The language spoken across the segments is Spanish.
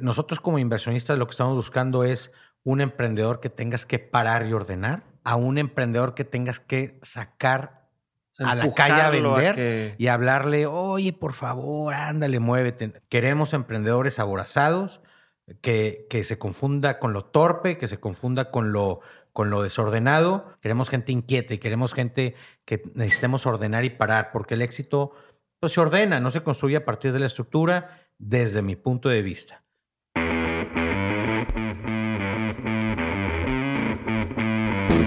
Nosotros como inversionistas lo que estamos buscando es un emprendedor que tengas que parar y ordenar, a un emprendedor que tengas que sacar a la calle a vender y hablarle, oye, por favor, ándale, muévete. Queremos emprendedores aborazados, que, que se confunda con lo torpe, que se confunda con lo, con lo desordenado. Queremos gente inquieta y queremos gente que necesitemos ordenar y parar, porque el éxito pues, se ordena, no se construye a partir de la estructura, desde mi punto de vista.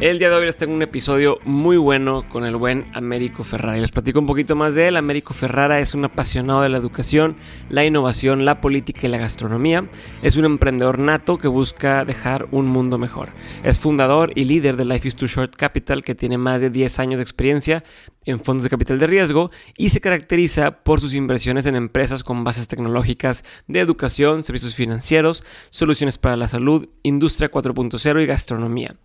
El día de hoy les tengo un episodio muy bueno con el buen Américo Ferrara. Les platico un poquito más de él. Américo Ferrara es un apasionado de la educación, la innovación, la política y la gastronomía. Es un emprendedor nato que busca dejar un mundo mejor. Es fundador y líder de Life is Too Short Capital, que tiene más de 10 años de experiencia en fondos de capital de riesgo y se caracteriza por sus inversiones en empresas con bases tecnológicas de educación, servicios financieros, soluciones para la salud, industria 4.0 y gastronomía.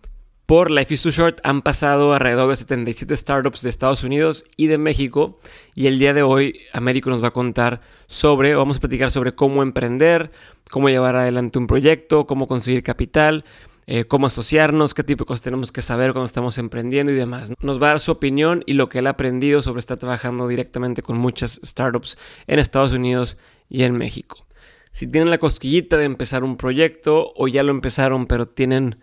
Por Life is Too Short han pasado alrededor de 77 startups de Estados Unidos y de México. Y el día de hoy Américo nos va a contar sobre, vamos a platicar sobre cómo emprender, cómo llevar adelante un proyecto, cómo conseguir capital, eh, cómo asociarnos, qué tipo de cosas tenemos que saber cuando estamos emprendiendo y demás. Nos va a dar su opinión y lo que él ha aprendido sobre estar trabajando directamente con muchas startups en Estados Unidos y en México. Si tienen la cosquillita de empezar un proyecto o ya lo empezaron pero tienen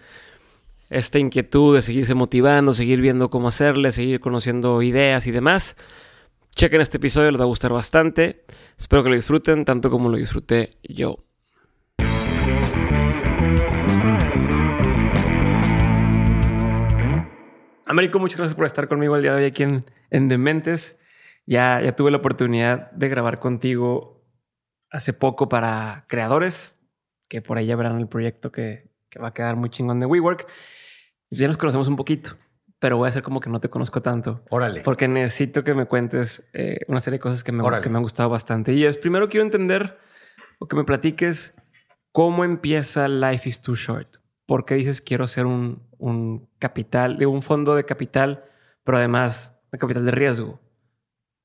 esta inquietud de seguirse motivando, seguir viendo cómo hacerle, seguir conociendo ideas y demás, chequen este episodio, les va a gustar bastante. Espero que lo disfruten tanto como lo disfruté yo. Américo, muchas gracias por estar conmigo el día de hoy aquí en, en Dementes. Ya, ya tuve la oportunidad de grabar contigo hace poco para creadores, que por ahí ya verán el proyecto que, que va a quedar muy chingón de WeWork. Ya nos conocemos un poquito, pero voy a hacer como que no te conozco tanto. Órale. Porque necesito que me cuentes eh, una serie de cosas que me, que me han gustado bastante. Y es, primero quiero entender o que me platiques cómo empieza Life is Too Short. ¿Por qué dices quiero ser un, un capital, un fondo de capital, pero además de capital de riesgo?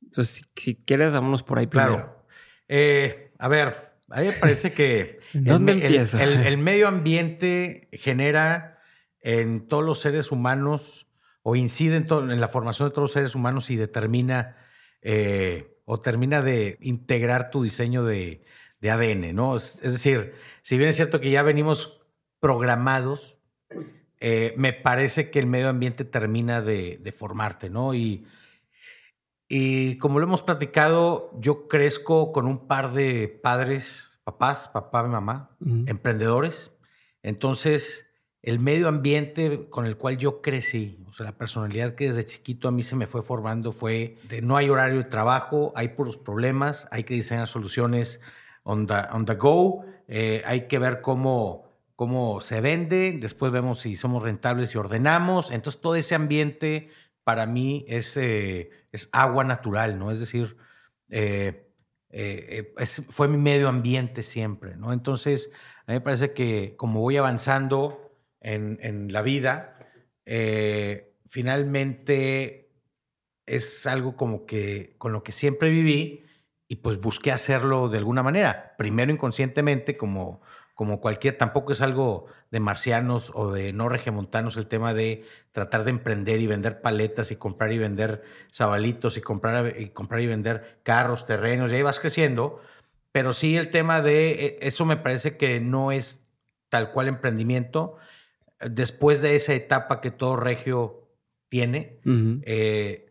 Entonces, si, quieres, vámonos por ahí primero. Claro. Eh, a ver, a mí me parece que el medio ambiente genera en todos los seres humanos o incide en, la formación de todos los seres humanos y determina eh, o termina de integrar tu diseño de, ADN, ¿no? Es, decir, si bien es cierto que ya venimos programados, eh, me parece que el medio ambiente termina de, formarte, ¿no? Y, y como lo hemos platicado, yo crezco con un par de padres, papás, papá y mamá, emprendedores. Entonces, el medio ambiente con el cual yo crecí, o sea, la personalidad que desde chiquito a mí se me fue formando fue de no hay horario de trabajo, hay puros problemas, hay que diseñar soluciones on the, on the go, eh, hay que ver cómo, cómo se vende, después vemos si somos rentables y ordenamos. Entonces, todo ese ambiente para mí es, eh, es agua natural, ¿no? Es decir, eh, fue mi medio ambiente siempre, ¿no? Entonces, a mí me parece que como voy avanzando, en, en la vida, eh, finalmente es algo como que con lo que siempre viví y pues busqué hacerlo de alguna manera. Primero inconscientemente, como, como cualquier, tampoco es algo de marcianos o de no regimontanos el tema de tratar de emprender y vender paletas y comprar y vender sabalitos y comprar y, comprar y vender carros, terrenos, y ahí vas creciendo. Pero sí el tema de e, eso me parece que no es tal cual emprendimiento. Después de esa etapa que todo regio tiene,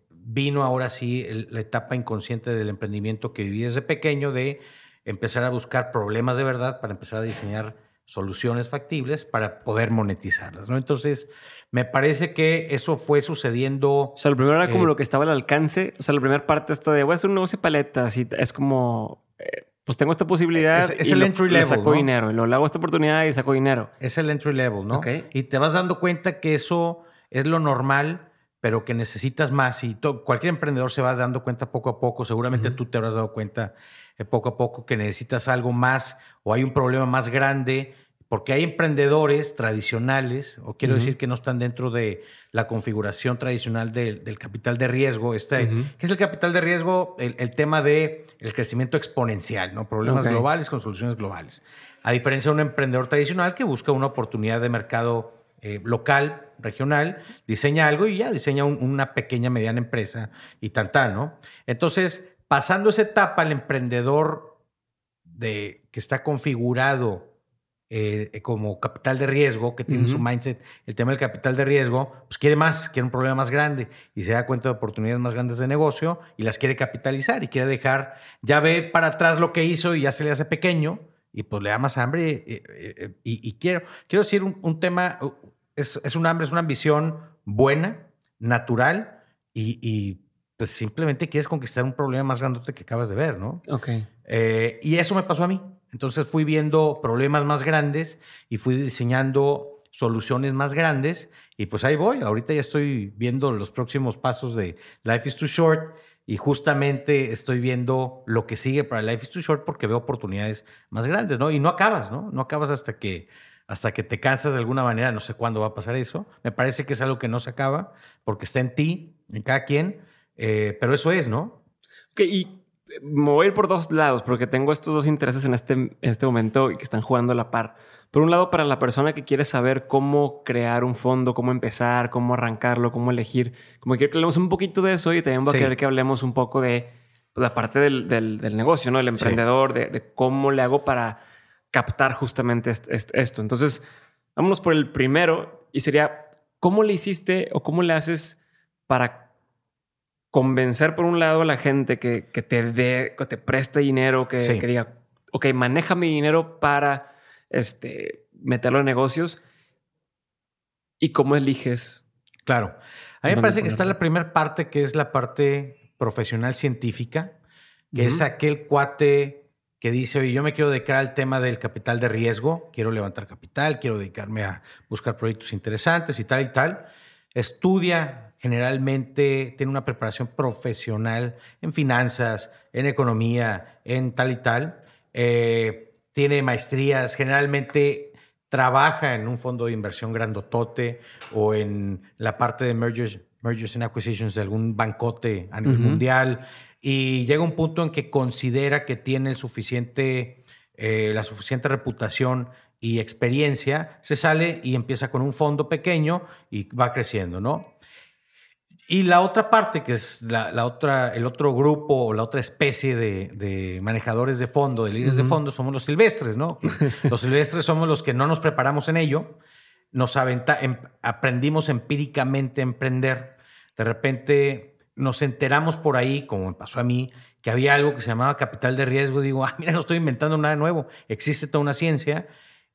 vino ahora sí la etapa inconsciente del emprendimiento que viví desde pequeño de empezar a buscar problemas de verdad para empezar a diseñar soluciones factibles para poder monetizarlas, ¿no? Entonces, me parece que eso fue sucediendo. O sea, lo primero era como eh, lo que estaba al alcance. O sea, la primera parte está de voy a hacer un negocio de paletas y es como, eh, pues tengo esta posibilidad. Es, el entry level. saco dinero. Y lo hago esta oportunidad y saco dinero. Es el entry level, ¿no? Y te vas dando cuenta que eso es lo normal pero que necesitas más y cualquier emprendedor se va dando cuenta poco a poco, seguramente tú te habrás dado cuenta eh, poco a poco que necesitas algo más o hay un problema más grande, porque hay emprendedores tradicionales, o quiero decir que no están dentro de la configuración tradicional del capital de riesgo, este, ¿qué es el capital de riesgo? El, tema de el crecimiento exponencial, ¿no? Problemas globales con soluciones globales. A diferencia de un emprendedor tradicional que busca una oportunidad de mercado eh, local, regional, diseña algo y ya diseña una pequeña, mediana empresa y tan, ¿no? Entonces, pasando esa etapa, el emprendedor de, que está configurado eh, como capital de riesgo, que tiene su mindset, el tema del capital de riesgo, pues quiere más, quiere un problema más grande y se da cuenta de oportunidades más grandes de negocio y las quiere capitalizar y quiere dejar, ya ve para atrás lo que hizo y ya se le hace pequeño y pues le da más hambre y, y, quiero, quiero decir un, un tema, es, un hambre, es una ambición buena, natural y, pues simplemente quieres conquistar un problema más grande que acabas de ver, ¿no? Ok. Eh, y eso me pasó a mí. Entonces fui viendo problemas más grandes y fui diseñando soluciones más grandes y pues ahí voy. Ahorita ya estoy viendo los próximos pasos de Life is Too Short y justamente estoy viendo lo que sigue para Life is Too Short porque veo oportunidades más grandes, ¿no? Y no acabas, ¿no? No acabas hasta que hasta que te cansas de alguna manera, no sé cuándo va a pasar eso. Me parece que es algo que no se acaba porque está en ti, en cada quien, eh, pero eso es, ¿no? Ok, y me voy a ir por dos lados porque tengo estos dos intereses en este, en este momento y que están jugando a la par. Por un lado, para la persona que quiere saber cómo crear un fondo, cómo empezar, cómo arrancarlo, cómo elegir, como quiero que hablemos un poquito de eso y también voy a querer que hablemos un poco de la parte del, del, negocio, ¿no? El emprendedor, de, de, cómo le hago para captar justamente esto. Entonces, vámonos por el primero y sería, ¿cómo le hiciste o cómo le haces para convencer por un lado a la gente que, te dé, que te preste dinero, que, diga, ok, maneja mi dinero para este, meterlo en negocios? ¿Y cómo eliges? Claro. A mí me parece que está la primera parte, que es la parte profesional científica, que es aquel cuate que dice, oye, yo me quiero dedicar al tema del capital de riesgo, quiero levantar capital, quiero dedicarme a buscar proyectos interesantes y tal y tal. Estudia generalmente, tiene una preparación profesional en finanzas, en economía, en tal y tal. Eh, tiene maestrías, generalmente trabaja en un fondo de inversión grandotote o en la parte de mergers, mergers and acquisitions de algún bancote a nivel mundial y llega un punto en que considera que tiene el suficiente, eh, la suficiente reputación y experiencia, se sale y empieza con un fondo pequeño y va creciendo, ¿no? Y la otra parte, que es la, otra, el otro grupo o la otra especie de, manejadores de fondo, de líderes de fondo, somos los silvestres, ¿no? los silvestres somos los que no nos preparamos en ello, nos aventa, em, aprendimos empíricamente a emprender. De repente nos enteramos por ahí, como me pasó a mí, que había algo que se llamaba capital de riesgo. Digo, ah, mira, no estoy inventando nada nuevo. Existe toda una ciencia.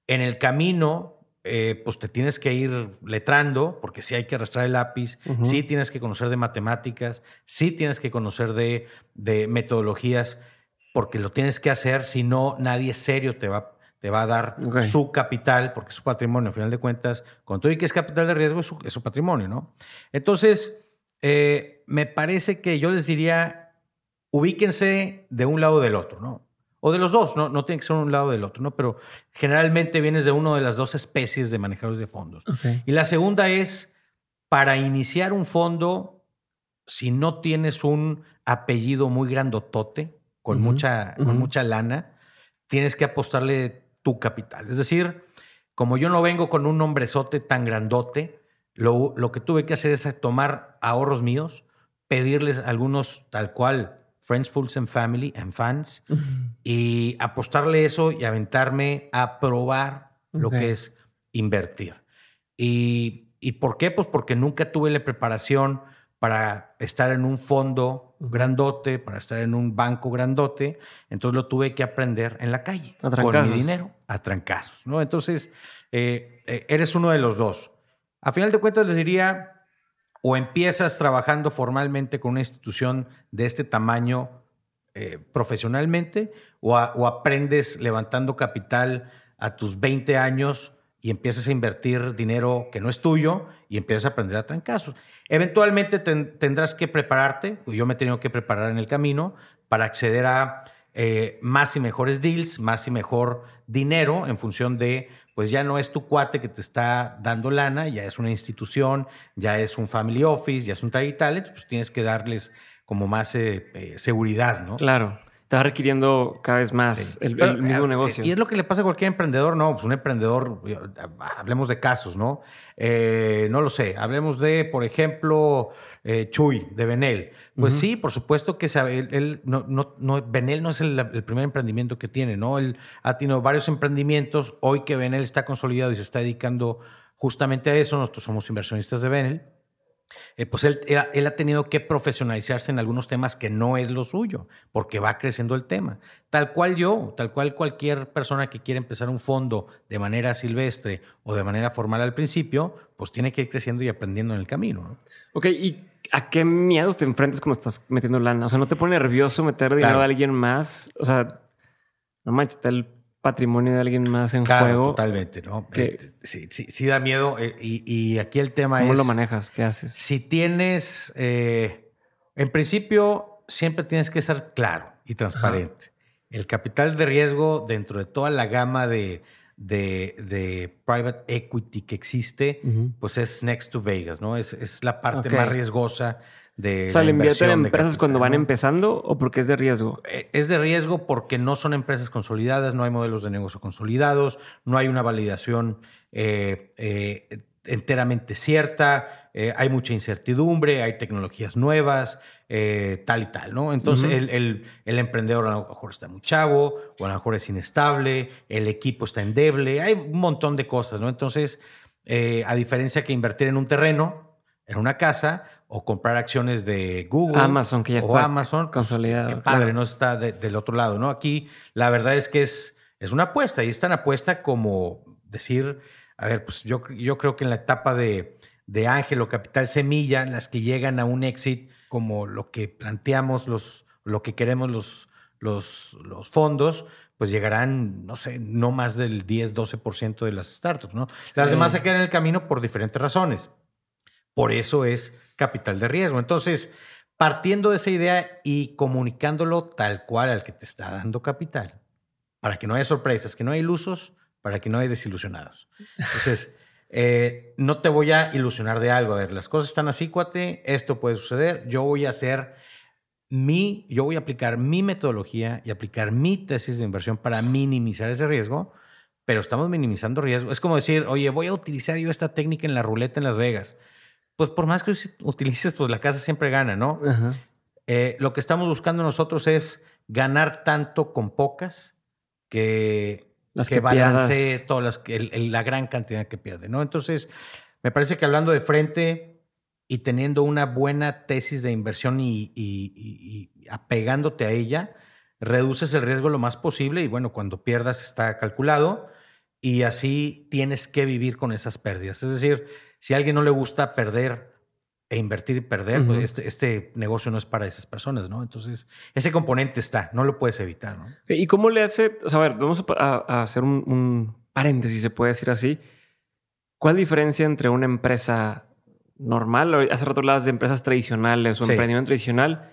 En el camino, eh, pues te tienes que ir letrando, porque sí hay que arrastrar el lápiz, sí tienes que conocer de matemáticas, sí tienes que conocer de, de metodologías, porque lo tienes que hacer, si no, nadie serio te va, te va a dar su capital, porque es su patrimonio, al final de cuentas, con todo y que es capital de riesgo, es su, es su patrimonio, ¿no? Entonces, eh, me parece que yo les diría, ubíquense de un lado o del otro, ¿no? O de los dos, no, no tiene que ser un lado del otro, ¿no? Pero generalmente vienes de una de las dos especies de manejadores de fondos. Y la segunda es, para iniciar un fondo, si no tienes un apellido muy grandotote, con, mucha, con mucha lana, tienes que apostarle tu capital. Es decir, como yo no vengo con un nombrezote tan grandote, lo, lo que tuve que hacer es tomar ahorros míos, pedirles algunos tal cual Friends, Fools and Family and Fans y apostarle eso y aventarme a probar lo que es invertir. Y, ¿Y por qué? Pues porque nunca tuve la preparación para estar en un fondo grandote, para estar en un banco grandote. Entonces lo tuve que aprender en la calle, con mi dinero, a trancazos. ¿no? Entonces, eh, eh, eres uno de los dos. A final de cuentas, les diría, o empiezas trabajando formalmente con una institución de este tamaño eh, profesionalmente, o, aprendes levantando capital a tus 20 años y empiezas a invertir dinero que no es tuyo y empiezas a aprender a trancazos. Eventualmente tendrás que prepararte, yo me he tenido que preparar en el camino para acceder a eh, más y mejores deals, más y mejor dinero en función de, pues ya no es tu cuate que te está dando lana, ya es una institución, ya es un family office, ya es un tal y pues tienes que darles como más eh, eh, seguridad, ¿no? Claro está requiriendo cada vez más el, mismo eh, negocio. Y es lo que le pasa a cualquier emprendedor, ¿no? Pues un emprendedor, hablemos de casos, ¿no? Eh, no lo sé, hablemos de, por ejemplo, eh, Chuy, de Benel. Pues sí, por supuesto que sabe, él, no, no, no, Benel no es el, el, primer emprendimiento que tiene, ¿no? Él ha tenido varios emprendimientos. Hoy que Benel está consolidado y se está dedicando justamente a eso, nosotros somos inversionistas de Benel eh, pues él, él, ha tenido que profesionalizarse en algunos temas que no es lo suyo, porque va creciendo el tema. Tal cual yo, tal cual cualquier persona que quiere empezar un fondo de manera silvestre o de manera formal al principio, pues tiene que ir creciendo y aprendiendo en el camino. ¿no? Ok, ¿y a qué miedos te enfrentas cuando estás metiendo lana? O sea, ¿no te pone nervioso meter dinero a alguien más? O sea, no manches, está el patrimonio de alguien más en juego. Totalmente, ¿no? Eh, sí, sí, sí, da miedo. Eh, y, aquí el tema es. ¿Cómo lo manejas? ¿Qué haces? Si tienes. Eh, en principio, siempre tienes que ser claro y transparente. El capital de riesgo dentro de toda la gama de, de, private equity que existe, pues es next to Vegas, ¿no? Es, es la parte más riesgosa de. O sea, ¿le invierten en empresas cuando van empezando o porque es de riesgo? Eh, es de riesgo porque no son empresas consolidadas, no hay modelos de negocio consolidados, no hay una validación eh, eh, enteramente cierta, hay mucha incertidumbre, hay tecnologías nuevas, tal y tal, ¿no? Entonces, el, el, emprendedor a lo mejor está muy chavo, o a lo mejor es inestable, el equipo está endeble, hay un montón de cosas, ¿no? Entonces, a diferencia que invertir en un terreno, en una casa, o comprar acciones de Google. Amazon, que ya está Amazon, pues, consolidado. Qué padre, no está del otro lado, ¿no? Aquí la verdad es que es, es una apuesta y es tan apuesta como decir, a ver, pues yo, yo creo que en la etapa de, de Ángel o Capital Semilla, las que llegan a un exit como lo que planteamos, los, lo que queremos los, los, los fondos, pues llegarán, no sé, no más del 10, 12% de las startups, ¿no? Las demás se quedan en el camino por diferentes razones. Por eso es capital de riesgo. Entonces, partiendo de esa idea y comunicándolo tal cual al que te está dando capital, para que no haya sorpresas, que no haya ilusos, para que no haya desilusionados. Entonces, eh, no te voy a ilusionar de algo. A ver, las cosas están así, cuate, esto puede suceder, yo voy a hacer mi, yo voy a aplicar mi metodología y aplicar mi tesis de inversión para minimizar ese riesgo, pero estamos minimizando riesgo. Es como decir, oye, voy a utilizar yo esta técnica en la ruleta en Las Vegas pues por más que utilices, pues la casa siempre gana, ¿no? Eh, lo que estamos buscando nosotros es ganar tanto con pocas que, las que, balance todas las, la gran cantidad que pierde, ¿no? Entonces, me parece que hablando de frente y teniendo una buena tesis de inversión y, y apegándote a ella, reduces el riesgo lo más posible y bueno, cuando pierdas está calculado y así tienes que vivir con esas pérdidas. Es decir, si a alguien no le gusta perder e invertir y perder, pues este, este, negocio no es para esas personas, ¿no? Entonces, ese componente está, no lo puedes evitar, ¿no? ¿Y cómo le hace? O sea, a ver, vamos a, hacer un, paréntesis, se puede decir así. ¿Cuál diferencia entre una empresa normal, hace rato hablabas de empresas tradicionales o emprendimiento tradicional,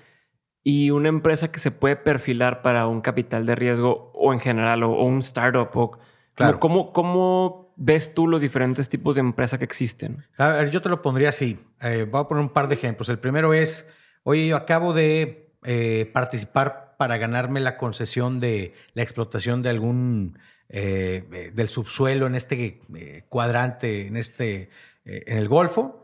y una empresa que se puede perfilar para un capital de riesgo o en general o, un startup o Claro. ¿cómo, ¿Cómo ves tú los diferentes tipos de empresa que existen? A ver, yo te lo pondría así. Eh, voy a poner un par de ejemplos. El primero es, oye, yo acabo de eh, participar para ganarme la concesión de la explotación de algún, eh, eh, del subsuelo en este cuadrante, en, este, en el Golfo.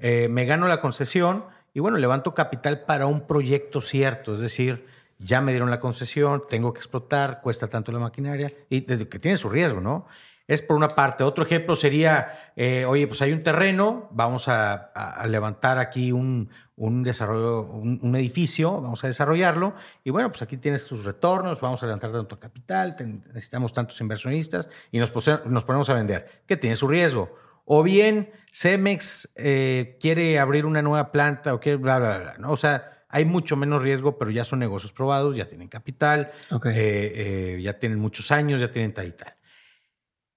Me gano la concesión y bueno, levanto capital para un proyecto cierto. Es decir, ya me dieron la concesión, tengo que explotar, cuesta tanto la maquinaria y que tiene su riesgo, ¿no? Es por una parte. Otro ejemplo sería, eh, oye, pues hay un terreno, vamos a, levantar aquí un, un desarrollo, un, un edificio, vamos a desarrollarlo y bueno, pues aquí tienes tus retornos, vamos a levantar tanto capital, necesitamos tantos inversionistas y nos, pose- nos ponemos a vender, que tiene su riesgo. O bien Cemex eh, quiere abrir una nueva planta o quiere bla, bla, bla. ¿no? O sea, hay mucho menos riesgo, pero ya son negocios probados, ya tienen capital, eh, eh, ya tienen muchos años, ya tienen tal y tal.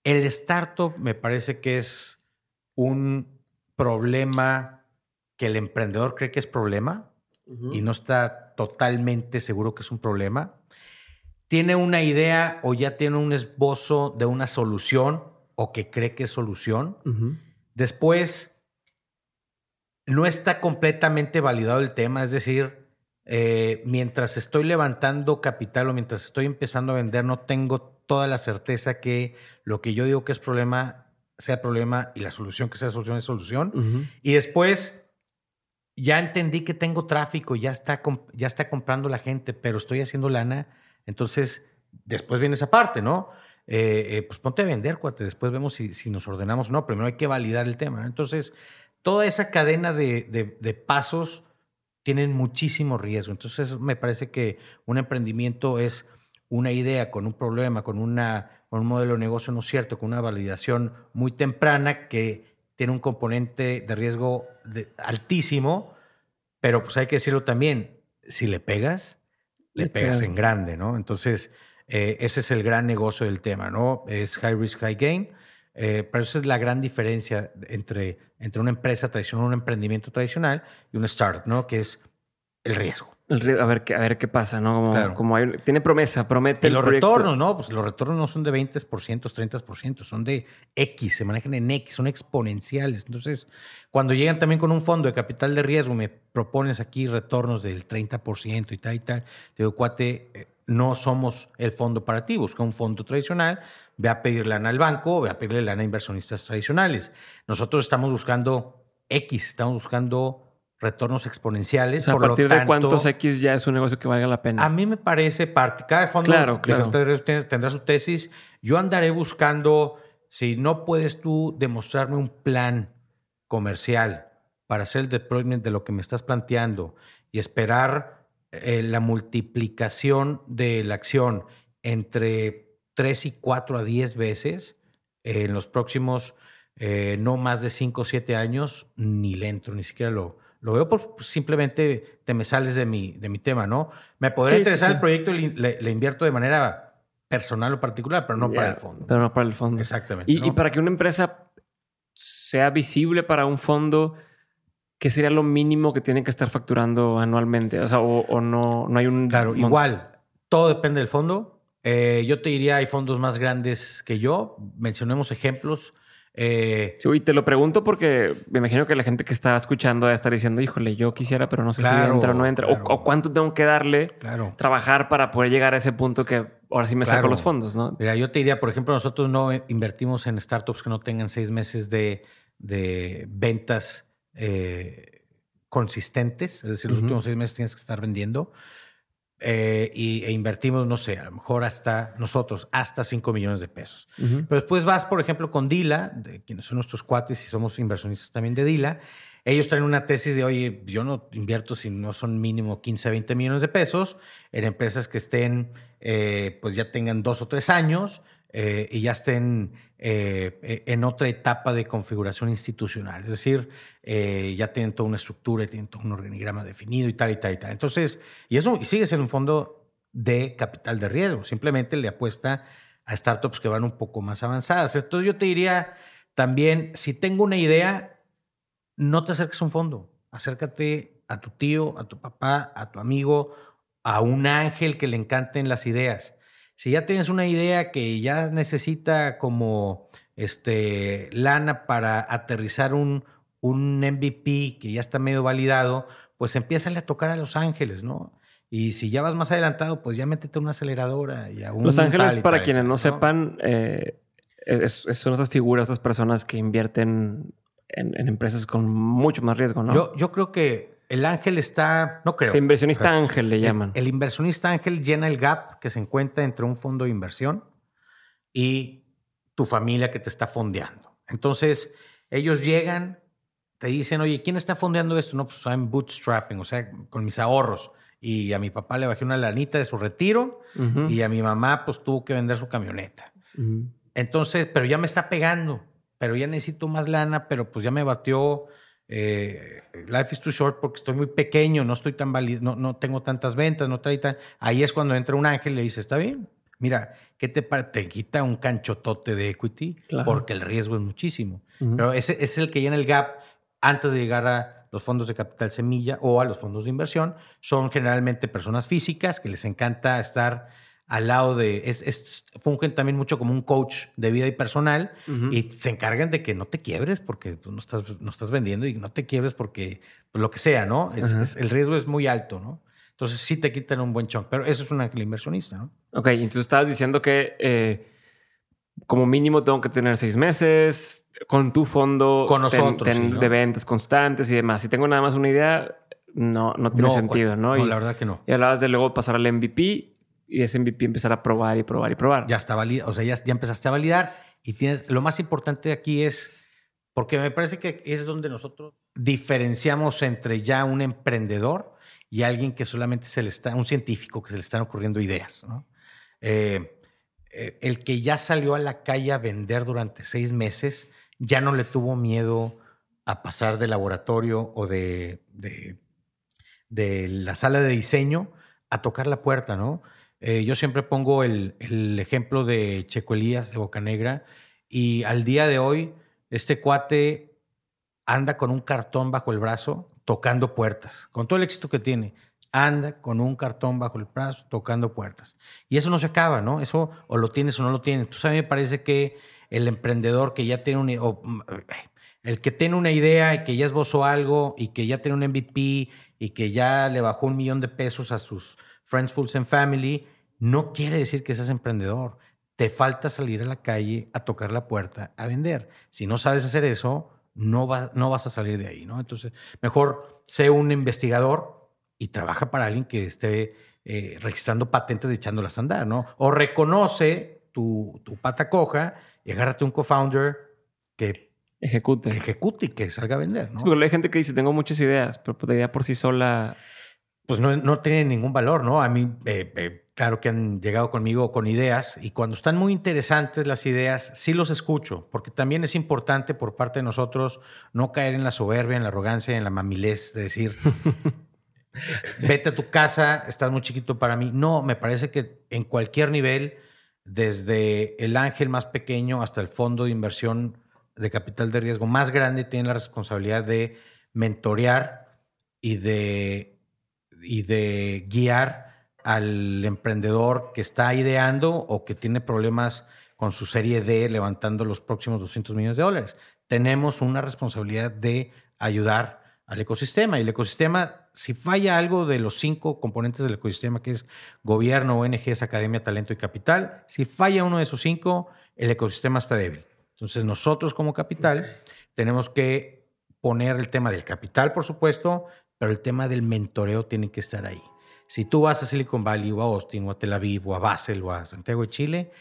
El startup me parece que es un problema que el emprendedor cree que es problema y no está totalmente seguro que es un problema. Tiene una idea o ya tiene un esbozo de una solución o que cree que es solución. Después, no está completamente validado el tema, es decir, eh, mientras estoy levantando capital o mientras estoy empezando a vender, no tengo toda la certeza que lo que yo digo que es problema sea problema y la solución que sea solución es solución. Y después ya entendí que tengo tráfico, ya está, ya está comprando la gente, pero estoy haciendo lana. Entonces, después viene esa parte, ¿no? Eh, eh, pues ponte a vender, cuate. Después vemos si, si nos ordenamos o no. Primero hay que validar el tema. ¿no? Entonces, toda esa cadena de, de- de pasos tienen muchísimo riesgo. Entonces, me parece que un emprendimiento es una idea con un problema, con, una, con un modelo de negocio no cierto, con una validación muy temprana que tiene un componente de riesgo de- altísimo, pero pues hay que decirlo también, si le pegas, le, Le pegas pegas. en grande, ¿no? Entonces, eh, ese es el gran negocio del tema, ¿no? Es high risk, high gain, eh, pero esa es la gran diferencia entre, entre una empresa tradicional, un emprendimiento tradicional y un startup, ¿no? Que es el riesgo. El a ver qué, a ver qué pasa, ¿no? Como, Claro. como hay, tiene promesa, promete Y los retornos, ¿no? Pues los retornos no son de 20%, 30%, son de X, se manejan en X, son exponenciales. Entonces, cuando llegan también con un fondo de capital de riesgo, me propones aquí retornos del 30% y tal y tal, te digo, cuate, eh, no somos el fondo para ti, busca un fondo tradicional, ve a pedir lana al banco, ve a pedirle lana a inversionistas tradicionales. Nosotros estamos buscando X, estamos buscando retornos O exponenciales. sea, a por lo partir de tanto- cuántos X ya es un negocio que valga la pena. a mí me parece parte. Cada fondo Claro, de claro. de tendrá su tesis. Yo andaré buscando, si no puedes tú demostrarme un plan comercial para hacer el deployment de lo que me estás planteando y esperar eh, la multiplicación de la acción entre 3 y 4 a 10 veces eh, en los próximos eh, no más de 5 o 7 años, ni le entro, ni siquiera lo, lo veo, pues pues, simplemente te me sales de mi, de mi tema, ¿no? Me podría Sí, sí, interesar sí. el proyecto y le, le- invierto de manera personal o particular, pero no para Ya, el fondo. Pero no para el fondo. Exactamente. Y, ¿no? y para que una empresa sea visible para un fondo, ¿qué sería lo mínimo que tiene que estar facturando anualmente? O sea, o, o no, no hay un... Claro, igual, todo depende del fondo. Eh, yo te diría, hay fondos más grandes que yo. Mencionemos ejemplos. Eh, Sí, y te lo pregunto porque me imagino que la gente que está escuchando va a estar diciendo, híjole, yo quisiera, pero no sé Claro, si entra o no entra. O- claro. O, cuánto tengo que darle, claro. trabajar para poder llegar a ese punto que ahora sí me saco los fondos, ¿no? Mira, yo te diría, por ejemplo, nosotros no invertimos en startups que no tengan seis meses de, de ventas eh, consistentes. Es decir, los Ujú. últimos seis meses tienes que estar vendiendo. Eh, y, e invertimos, no sé, a lo mejor hasta nosotros, hasta 5 millones de pesos. Pero después vas, por ejemplo, con Dila, de quienes son nuestros cuates y somos inversionistas también de Dila. Ellos traen una tesis de, oye, yo no invierto si no son mínimo 15, 20 millones de pesos en empresas que estén, eh, pues ya tengan dos o tres años eh, y ya estén eh, eh, en otra etapa de configuración institucional. Es decir, eh, ya tienen toda una estructura, tienen todo un organigrama definido y tal y tal y tal. Entonces, y eso y sigue siendo un fondo de capital de riesgo. Simplemente le apuesta a startups que van un poco más avanzadas. Entonces yo te diría también, si tengo una idea, no te acerques a un fondo, acércate a tu tío, a tu papá, a tu amigo, a un ángel que le encanten las ideas. Si ya tienes una idea que ya necesita como este, lana para aterrizar un, un MVP que ya está medio validado, pues empieza a tocar a Los Ángeles, ¿no? Y si ya vas más adelantado, pues ya métete una aceleradora y a un Los Ángeles, para quienes no, sepan, eh, son esas figuras, esas personas que invierten en, empresas con mucho más riesgo, ¿no? Yo, yo creo que el ángel está, no creo. El inversionista ángel le llaman. El, inversionista ángel llena el gap que se encuentra entre un fondo de inversión y tu familia que te está fondeando. Entonces, ellos llegan, te dicen, oye, ¿quién está fondeando esto? No, pues I'm bootstrapping, o sea, con mis ahorros. Y a mi papá le bajé una lanita de su retiro y a mi mamá pues tuvo que vender su camioneta. Entonces, pero ya me está pegando, pero ya necesito más lana, pero pues ya me batió eh, life is too short porque estoy muy pequeño, no estoy tan válido, no, no tengo tantas ventas, no trae tan... Ahí es cuando entra un ángel y le dice, está bien, mira, ¿qué te Te quita un canchotote de equity porque el riesgo es muchísimo. Pero ese, es el que llena el gap antes de llegar a los fondos de capital semilla o a los fondos de inversión. Son generalmente personas físicas que les encanta estar al lado de, es, fungen también mucho como un coach de vida y personal y se encargan de que no te quiebres porque tú no estás, no estás vendiendo y no te quiebres porque pues, lo que sea, ¿no? el riesgo es muy alto, ¿no? Entonces sí te quitan un buen chunk, pero eso es un ángel inversionista, ¿no? Ok, entonces estabas diciendo que eh, como mínimo tengo que tener seis meses con tu fondo con nosotros, de ventas constantes y demás. Si tengo nada más una idea, no, no tiene sentido, ¿no? No, la verdad que no. Y hablabas de luego pasar al MVP y ese MVP empezar a probar y probar y probar. Ya está validado, o sea, ya, ya empezaste a validar y tienes, lo más importante aquí es, porque me parece que es donde nosotros diferenciamos entre ya un emprendedor y alguien que solamente se le está, un científico que se le están ocurriendo ideas, ¿no? Eh, eh, el que ya salió a la calle a vender durante seis meses ya no le tuvo miedo a pasar de laboratorio o de, de, la sala de diseño a tocar la puerta, ¿no? Eh, yo siempre pongo el, ejemplo de Checo Elías de Bocanegra y al día de hoy este cuate anda con un cartón bajo el brazo tocando puertas, con todo el éxito que tiene. Anda con un cartón bajo el brazo tocando puertas. Y eso no se acaba, ¿no? Eso o lo tienes o no lo tienes. Entonces a mí me parece que el emprendedor que ya tiene un... el que tiene una idea y que ya esbozó algo y que ya tiene un MVP y que ya le bajó un millón de pesos a sus Friends, Fools and Family, no quiere decir que seas emprendedor. Te falta salir a la calle a tocar la puerta, a vender. Si no sabes hacer eso, no, no vas a salir de ahí, ¿no? Entonces, mejor sé un investigador y trabaja para alguien que esté eh, registrando patentes y echándolas a andar, ¿no? O reconoce tu, tu pata coja y agárrate un co-founder que ejecute. Que ejecute y que salga a vender, ¿no? Sí, porque hay gente que dice, tengo muchas ideas, pero pues, idea por sí sola pues no, no tiene ningún valor, ¿no? A mí, eh, eh, claro que han llegado conmigo con ideas y cuando están muy interesantes las ideas, sí los escucho, porque también es importante por parte de nosotros no caer en la soberbia, en la arrogancia, en la mamilez de decir, vete a tu casa, estás muy chiquito para mí. No, me parece que en cualquier nivel, desde el ángel más pequeño hasta el fondo de inversión de capital de riesgo más grande, tiene la responsabilidad de mentorear y de y de guiar al emprendedor que está ideando o que tiene problemas con su serie D levantando los próximos 200 millones de dólares. Tenemos una responsabilidad de ayudar al ecosistema y el ecosistema, si falla algo de los cinco componentes del ecosistema, que es gobierno, ONGs, academia, talento y capital, si falla uno de esos cinco, el ecosistema está débil. Entonces nosotros como capital tenemos que poner el tema del capital, por supuesto, pero el tema del mentoreo tiene que estar ahí. Si tú vas a Silicon Valley o a Austin o a Tel Aviv o a Basel o a Santiago de Chile,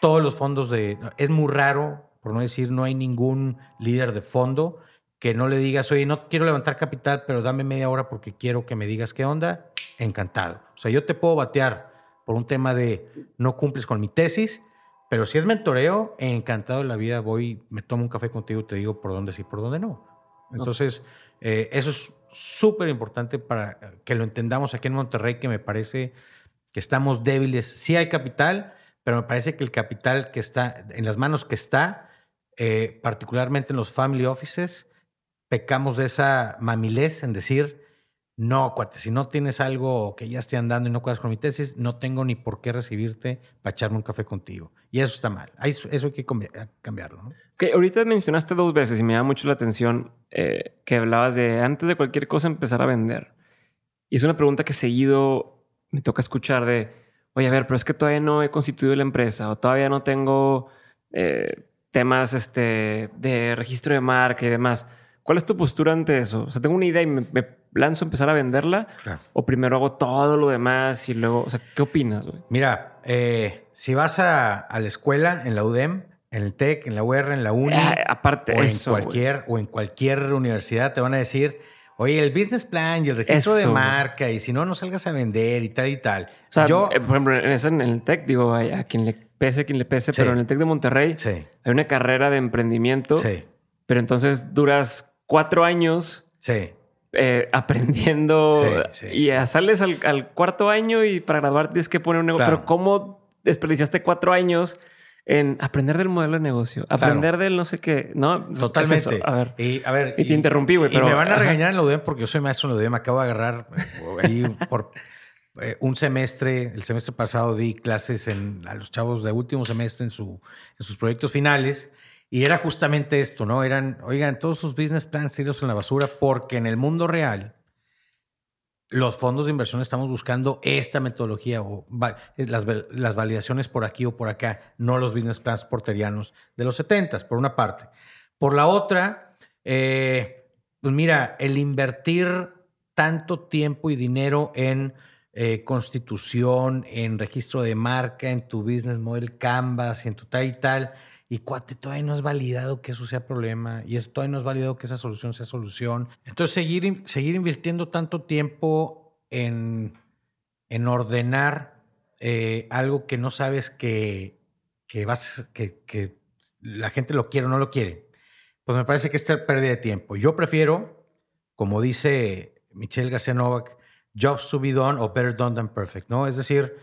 todos los fondos de... Es muy raro, por no decir, no hay ningún líder de fondo que no le digas, oye, no quiero levantar capital, pero dame media hora porque quiero que me digas qué onda. Encantado. O sea, yo te puedo batear por un tema de no cumples con mi tesis, pero si es mentoreo, encantado de la vida voy, me tomo un café contigo y te digo por dónde sí, por dónde no. Entonces, eh, eso es súper importante para que lo entendamos aquí en Monterrey, que me parece que estamos débiles. Sí hay capital, pero me parece que el capital que está en las manos que está, eh, particularmente en los family offices, pecamos de esa mamilez en decir No, cuate, si no tienes algo que ya esté andando y no cuadras con mi tesis, no tengo ni por qué recibirte para echarme un café contigo. Y eso está mal. Eso hay que cambiarlo. ¿no? Ahorita mencionaste dos veces y me da mucho la atención eh, que hablabas de antes de cualquier cosa empezar a vender. Y es una pregunta que seguido me toca escuchar de, oye, a ver, pero es que todavía no he constituido la empresa o todavía no tengo eh, temas este, de registro de marca y demás. ¿Cuál es tu postura ante eso? O sea, tengo una idea y me, lanzo a empezar a venderla. O primero hago todo lo demás y luego, o sea, ¿qué opinas? Mira, eh, si vas a, la escuela en la UDEM, en el TEC, en la UR, en la UNI, ah, aparte o eso, en cualquier o en cualquier universidad te van a decir, oye, el business plan y el registro de marca y si no no salgas a vender y tal y tal. O sea, yo, eh, por ejemplo, en, el TEC digo, a, quien le pese, a quien le pese, pero en el TEC de Monterrey hay una carrera de emprendimiento. Sí. Pero entonces duras cuatro años sí. Eh, aprendiendo y sales al, cuarto año y para graduar tienes que poner un negocio. Pero ¿cómo desperdiciaste cuatro años en aprender del modelo de negocio? Aprender del no sé qué. No, totalmente. A ver. Y, a ver, y, te interrumpí, güey. Pero y me van a regañar en la UDEM porque yo soy maestro en la UDEM. Me acabo de agarrar eh, ahí por eh, un semestre. El semestre pasado di clases en, a los chavos de último semestre en, su, en sus proyectos finales. Y era justamente esto, ¿no? Eran, oigan, todos sus business plans tiros en la basura porque en el mundo real los fondos de inversión estamos buscando esta metodología o las, las validaciones por aquí o por acá, no los business plans porterianos de los 70, por una parte. Por la otra, eh, pues mira, el invertir tanto tiempo y dinero en eh, constitución, en registro de marca, en tu business model Canvas en tu tal y tal, y cuate, todavía no es validado que eso sea problema y todavía no es validado que esa solución sea solución. Entonces, seguir, seguir invirtiendo tanto tiempo en, en ordenar eh, algo que no sabes que, que, vas, que la gente lo quiere o no lo quiere, pues me parece que es pérdida de tiempo. Yo prefiero, como dice Michelle García Novak, jobs to be done o better done than perfect, ¿no? Es decir,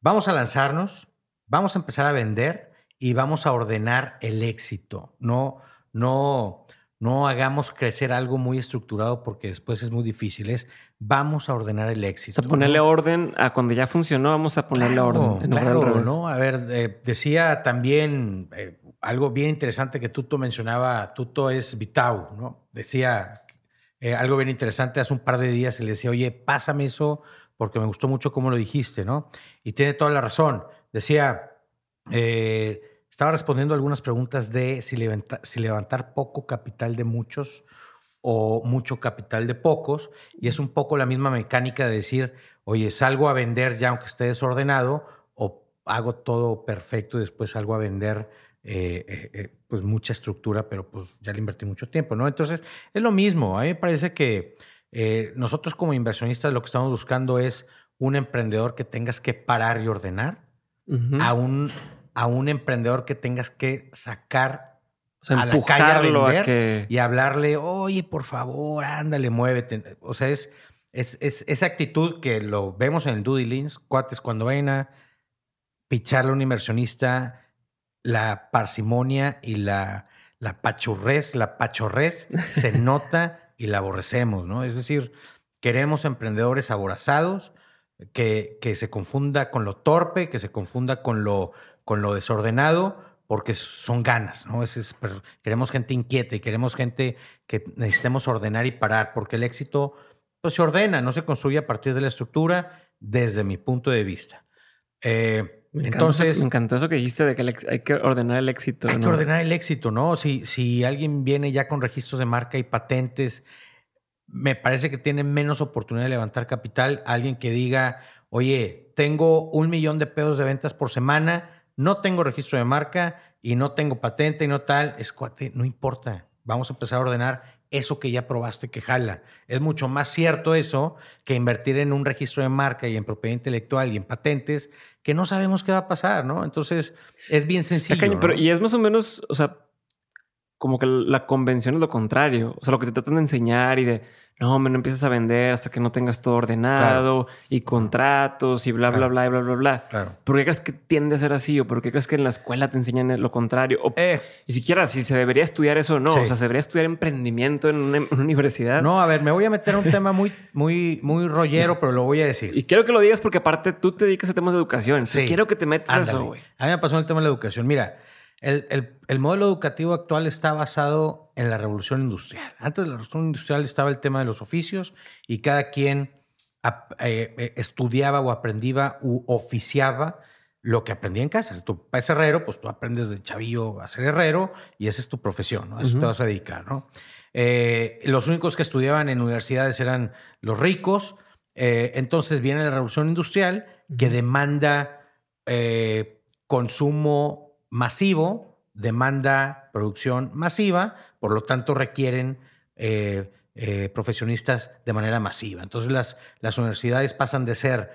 vamos a lanzarnos, vamos a empezar a vender y vamos a ordenar el éxito. No, no, no hagamos crecer algo muy estructurado porque después es muy difícil. Es vamos a ordenar el éxito. O sea, ponerle orden a cuando ya funcionó, vamos a ponerle orden. claro, ¿no? A ver, eh, decía también eh, algo bien interesante que Tuto mencionaba. Tuto es Vitau, ¿no? Decía eh, algo bien interesante hace un par de días y le decía, oye, pásame eso porque me gustó mucho cómo lo dijiste, ¿no? Y tiene toda la razón. Decía, eh, estaba respondiendo algunas preguntas de si, si levantar poco capital de muchos o mucho capital de pocos. Y es un poco la misma mecánica de decir, oye, salgo a vender ya aunque esté desordenado o hago todo perfecto y después salgo a vender eh, eh, pues mucha estructura, pero pues ya le invertí mucho tiempo, ¿no? Entonces, es lo mismo. A mí me parece que nosotros como inversionistas lo que estamos buscando es un emprendedor que tengas que parar y ordenar, a un a un emprendedor que tengas que sacar a la calle a vender y hablarle, oye, por favor, ándale, muévete. O sea, es, es, esa actitud que lo vemos en el Duty Links, cuates, cuando vayan a picharle a un inversionista, la parsimonia y la, la pachurrez, la pachorrez se nota y la aborrecemos, ¿no? Es decir, queremos emprendedores aborazados, que, que se confunda con lo torpe, que se confunda con lo con lo desordenado porque son ganas, ¿no? Es, queremos gente inquieta y queremos gente que necesitemos ordenar y parar, porque el éxito pues, se ordena, no se construye a partir de la estructura, desde mi punto de vista. Eh, entonces. me encantó eso que dijiste de que hay que ordenar el éxito. Hay que ordenar el éxito, ¿no? Si, si alguien viene ya con registros de marca y patentes, me parece que tiene menos oportunidad de levantar capital. Alguien que diga, oye, tengo un millón de pesos de ventas por semana no tengo registro de marca y no tengo patente y no tal, es cuate, no importa. Vamos a empezar a ordenar eso que ya probaste que jala. Es mucho más cierto eso que invertir en un registro de marca y en propiedad intelectual y en patentes que no sabemos qué va a pasar, ¿no? Entonces, es bien sencillo. Pero, y es más o menos, o sea, como que la convención es lo contrario. O sea, lo que te tratan de enseñar y de no, me no empiezas a vender hasta que no tengas todo ordenado y contratos y bla, bla, bla, bla, bla, bla. Claro. ¿Por qué crees que tiende a ser así? ¿O por qué crees que en la escuela te enseñan lo contrario? O, eh. Ni siquiera si se debería estudiar eso o no. O sea, se debería estudiar emprendimiento en una, universidad. No, a ver, me voy a meter a un tema muy, muy, muy rollero, pero lo voy a decir. Y quiero que lo digas porque aparte tú te dedicas a temas de educación. Sí. Quiero que te metas a eso, güey. A mí me pasó el tema de la educación. Mira, el, modelo educativo actual está basado en la revolución industrial. Antes de la revolución industrial estaba el tema de los oficios y cada quien eh, eh, estudiaba o aprendía u oficiaba lo que aprendía en casa. Si tú eres herrero, pues tú aprendes de chavillo a ser herrero y esa es tu profesión, ¿no? A eso te vas a dedicar, ¿no? Eh, los únicos que estudiaban en universidades eran los ricos. entonces viene la revolución industrial que demanda consumo masivo demanda producción masiva, por lo tanto requieren eh, eh, profesionistas de manera masiva. Entonces las, las universidades pasan de ser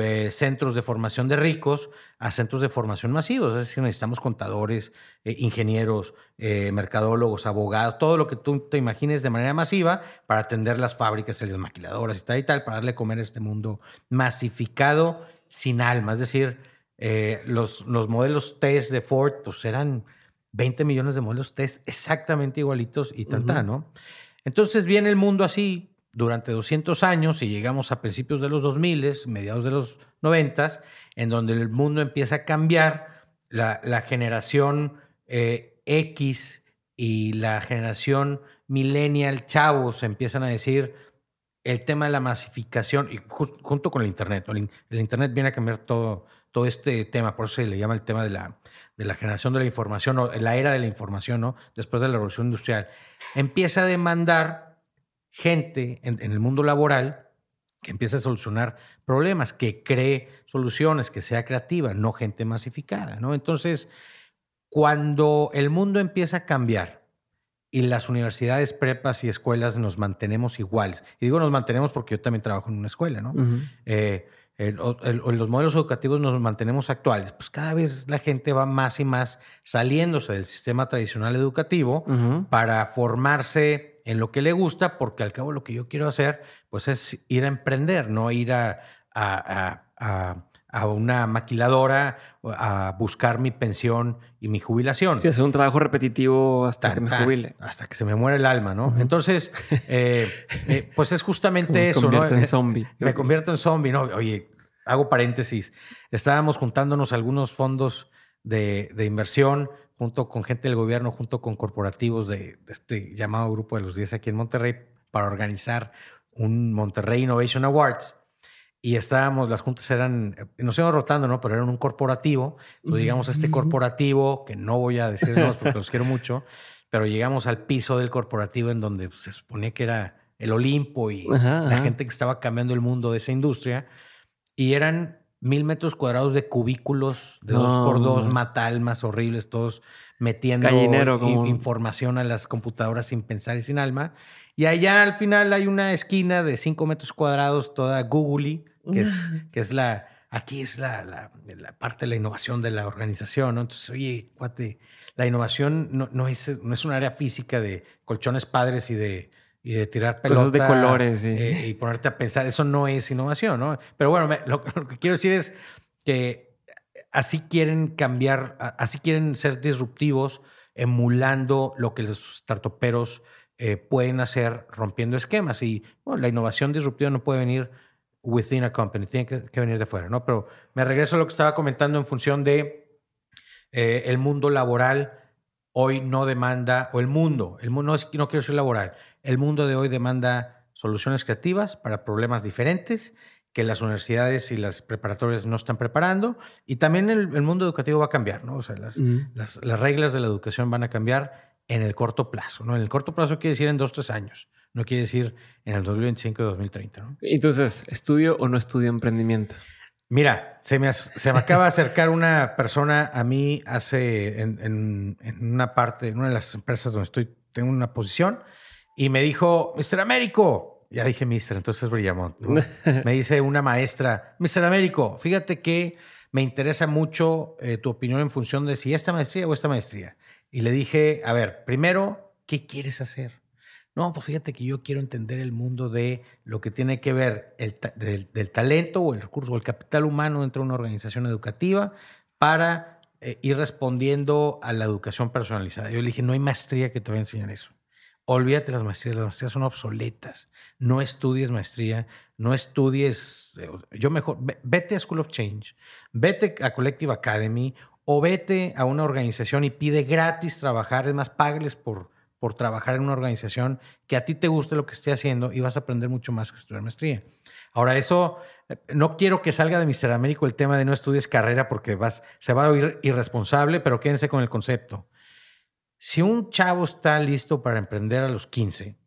eh, centros de formación de ricos a centros de formación masivos. Es decir, necesitamos contadores, ingenieros, mercadólogos, abogados, todo lo que tú te imagines de manera masiva para atender las fábricas y las maquiladoras y tal y tal, para darle comer a este mundo masificado sin alma. Es decir, eh, los, los modelos test de Ford, pues eran 20 millones de modelos test exactamente igualitos y tanta, ¿no? Entonces viene el mundo así durante 200 años y llegamos a principios de los 2000, mediados de los 90, en donde el mundo empieza a cambiar, la, la generación eh, X y la generación millennial, chavos, empiezan a decir el tema de la masificación, y junto con el Internet, el Internet viene a cambiar todo, todo este tema, por eso se le llama el tema de la, de la generación de la información o la era de la información, ¿no? Después de la revolución industrial, empieza a demandar gente en, el mundo laboral que empiece a solucionar problemas, que cree soluciones, que sea creativa, no gente masificada, ¿no? Entonces, cuando el mundo empieza a cambiar y las universidades, prepas y escuelas nos mantenemos iguales, y digo nos mantenemos porque yo también trabajo en una escuela, ¿no? En, los modelos educativos nos mantenemos actuales, pues cada vez la gente va más y más saliéndose del sistema tradicional educativo para formarse en lo que le gusta, porque al cabo lo que yo quiero hacer, pues es ir a emprender, no ir a, a, una maquiladora a buscar mi pensión y mi jubilación. Sí, hacer un trabajo repetitivo hasta que me jubile. Hasta que se me muera el alma, ¿no? Entonces, eh, eh, pues es justamente eso, ¿no? Me convierto en zombie. Me convierto en zombie, ¿no? Oye, hago paréntesis. Estábamos juntándonos algunos fondos de, inversión junto con gente del gobierno, junto con corporativos de, de, este llamado grupo de los 10 aquí en Monterrey para organizar un Monterrey Innovation Awards y estábamos, las juntas eran, nos íbamos rotando, ¿no? Pero eran un corporativo. Entonces, digamos, este corporativo, que no voy a decir más porque los quiero mucho, pero llegamos al piso del corporativo en donde se suponía que era el Olimpo y la gente que estaba cambiando el mundo de esa industria. Y eran mil metros cuadrados de cubículos de dos por dos, matalmas horribles, todos metiendo información a las computadoras sin pensar y sin alma. Y allá al final hay una esquina de cinco metros cuadrados, toda googly, que es, que es la, aquí es la, la, parte de la innovación de la organización, ¿no? Entonces, oye, cuate, la innovación no, no, es, no es un área física de colchones padres y de, y de tirar pelotas. de colores, eh, y ponerte a pensar, eso no es innovación, ¿no? Pero bueno, lo, que quiero decir es que así quieren cambiar, así quieren ser disruptivos, emulando lo que los startuperos eh, pueden hacer rompiendo esquemas. Y bueno, la innovación disruptiva no puede venir within a company, tiene que, venir de fuera, ¿no? Pero me regreso a lo que estaba comentando en función de eh, el mundo laboral hoy no demanda, o el mundo, el mundo no, es, no quiero decir laboral, el mundo de hoy demanda soluciones creativas para problemas diferentes que las universidades y las preparatorias no están preparando. Y también el, mundo educativo va a cambiar, ¿no? O sea, las, las, las, reglas de la educación van a cambiar en el corto plazo, ¿no? En el corto plazo quiere decir en dos, tres años. No quiere decir en el 2025 o 2030. ¿no? Entonces, ¿estudio o no estudio emprendimiento? Mira, se me, se me acaba de acercar una persona a mí hace en, una parte, en una de las empresas donde estoy, tengo una posición, y me dijo, Mr. Américo, ya dije Mr., entonces brillamos. me dice una maestra, Mr. Américo, fíjate que me interesa mucho eh, tu opinión en función de si esta maestría o esta maestría. Y le dije, a ver, primero, ¿qué quieres hacer? No, pues fíjate que yo quiero entender el mundo de lo que tiene que ver el del, talento o el recurso o el capital humano dentro de una organización educativa para eh, ir respondiendo a la educación personalizada. Yo le dije, no hay maestría que te vaya a enseñar eso. Olvídate las maestrías, las maestrías son obsoletas. No estudies maestría, no estudies, eh, yo mejor, vete a School of Change, vete a Collective Academy o vete a una organización y pide gratis trabajar, es más, págales por, por trabajar en una organización que a ti te guste lo que esté haciendo y vas a aprender mucho más que estudiar maestría. Ahora, eso, no quiero que salga de Mr. Américo el tema de no estudies carrera porque vas, se va a oír irresponsable, pero quédense con el concepto. Si un chavo está listo para emprender a los 15,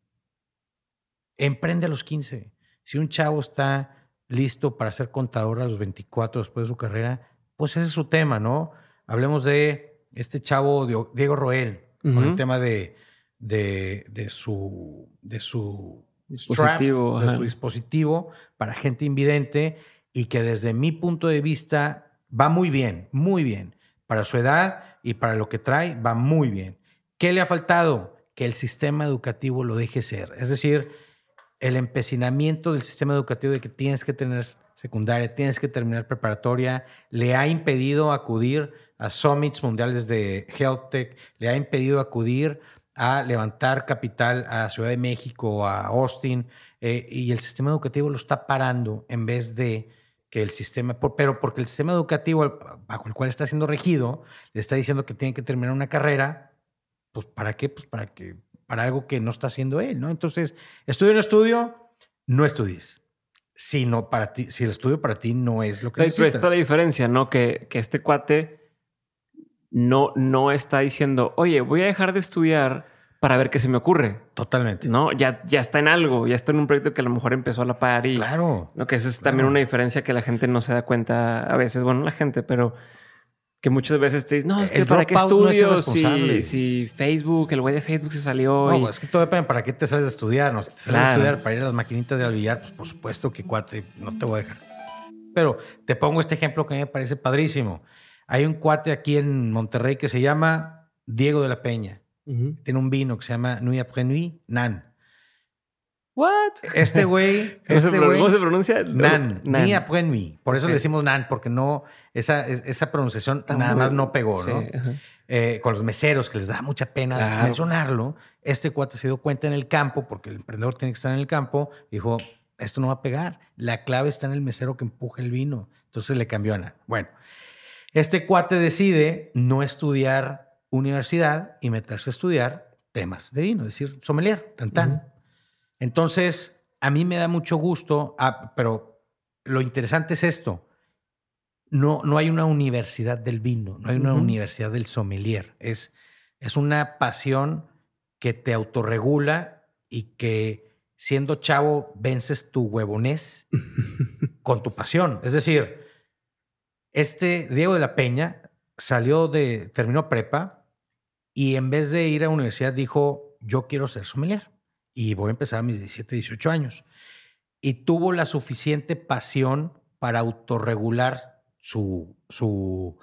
emprende a los 15. Si un chavo está listo para ser contador a los 24 después de su carrera, pues ese es su tema, ¿no? Hablemos de este chavo Diego Roel, con el tema de de, de su, de su dispositivo, de su dispositivo para gente invidente y que desde mi punto de vista va muy bien, muy bien. Para su edad y para lo que trae, va muy bien. ¿Qué le ha faltado? Que el sistema educativo lo deje ser. Es decir, el empecinamiento del sistema educativo de que tienes que tener secundaria, tienes que terminar preparatoria, le ha impedido acudir a summits mundiales de Health Tech, le ha impedido acudir a levantar capital a Ciudad de México, a Austin, eh, y el sistema educativo lo está parando en vez de que el sistema, pero porque el sistema educativo bajo el cual está siendo regido le está diciendo que tiene que terminar una carrera, pues ¿para qué? Pues para que para algo que no está haciendo él, ¿no? Entonces, estudio en estudio, no estudies. Si, no para ti, si el estudio para ti no es lo que necesitas. Pero está la diferencia, ¿no? Que, que este cuate no, no está diciendo, oye, voy a dejar de estudiar para ver qué se me ocurre. Totalmente. No, ya, ya está en algo, ya está en un proyecto que a lo mejor empezó a la par y. Claro. ¿no? Que eso es también una diferencia que la gente no se da cuenta a veces. Bueno, la gente, pero que muchas veces te dicen, no, es que para qué estudio si, Facebook, el güey de Facebook se salió. No, es que todo depende para qué te sales a estudiar. ¿no? Si te sales a estudiar para ir a las maquinitas de alvillar, pues por supuesto que cuate, no te voy a dejar. Pero te pongo este ejemplo que me parece padrísimo. Hay un cuate aquí en Monterrey que se llama Diego de la Peña. Tiene un vino que se llama Nuit après Nuit, Nan. What? Este güey. Este ¿Cómo, se pronuncia? Nan. Nuit après Nuit. Por eso le decimos Nan, porque no. Esa, esa pronunciación nada más no pegó, ¿no? Eh, con los meseros, que les da mucha pena mencionarlo. Este cuate se dio cuenta en el campo, porque el emprendedor tiene que estar en el campo. Dijo: Esto no va a pegar. La clave está en el mesero que empuja el vino. Entonces le cambió a Nan. Bueno. Este cuate decide no estudiar universidad y meterse a estudiar temas de vino, es decir, sommelier, tan Entonces, a mí me da mucho gusto, ah, pero lo interesante es esto. No, no hay una universidad del vino, no hay una universidad del sommelier. Es, es una pasión que te autorregula y que siendo chavo vences tu huevonés con tu pasión. Es decir, este Diego de la Peña salió de, terminó prepa y en vez de ir a la universidad dijo, yo quiero ser sommelier y voy a empezar a mis 17, 18 años. Y tuvo la suficiente pasión para autorregular su, su,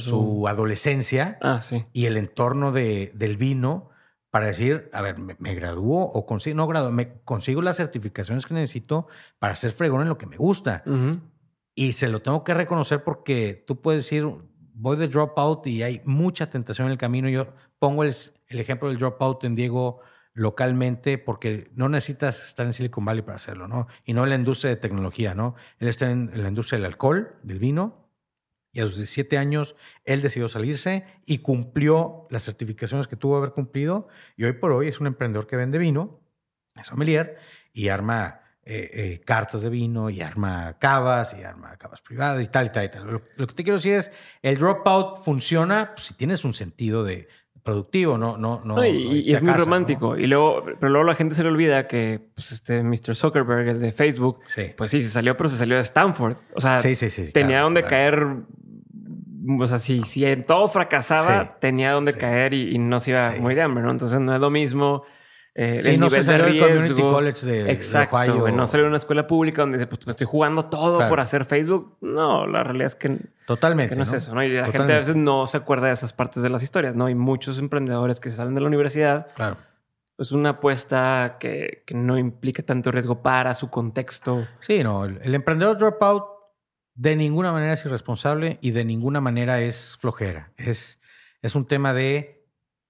su, adolescencia ah, y el entorno de, del vino para decir, a ver, me, graduó o consigo, no me consigo las certificaciones que necesito para ser fregón en lo que me gusta. Y se lo tengo que reconocer porque tú puedes decir, voy de dropout y hay mucha tentación en el camino. Yo pongo el, ejemplo del dropout en Diego localmente porque no necesitas estar en Silicon Valley para hacerlo, ¿no? Y no en la industria de tecnología, ¿no? Él está en, la industria del alcohol, del vino, y a sus 17 años él decidió salirse y cumplió las certificaciones que tuvo que haber cumplido. Y hoy por hoy es un emprendedor que vende vino, es sommelier y arma eh, eh, cartas de vino y arma cavas y arma cavas privadas y tal y tal y tal. Lo, que te quiero decir es, el dropout funciona pues, si tienes un sentido de productivo, no, no, no. y, es muy romántico. Y luego, pero luego la gente se le olvida que pues, este Mr. Zuckerberg, el de Facebook, pues sí, se salió, pero se salió de Stanford. O sea, tenía donde caer. O sea, si, si en todo fracasaba, tenía donde caer y, no se iba muy de hambre, ¿no? Entonces no es lo mismo eh, Sí, el no se nivel salió de del community riesgo. college de- de Exacto, Ohio. güey, no salió de una escuela pública donde dice, pues me estoy jugando todo Claro. por hacer Facebook. No, la realidad es que, Totalmente. que no, es eso, ¿no? Y la gente a Totalmente. veces no se acuerda de esas partes de las historias, ¿no? Hay muchos emprendedores que se salen de la universidad. Claro. Es una apuesta que, que no implica tanto riesgo para su contexto. Sí, no. El, el emprendedor dropout de ninguna manera es irresponsable y de ninguna manera es flojera. Es, es un tema de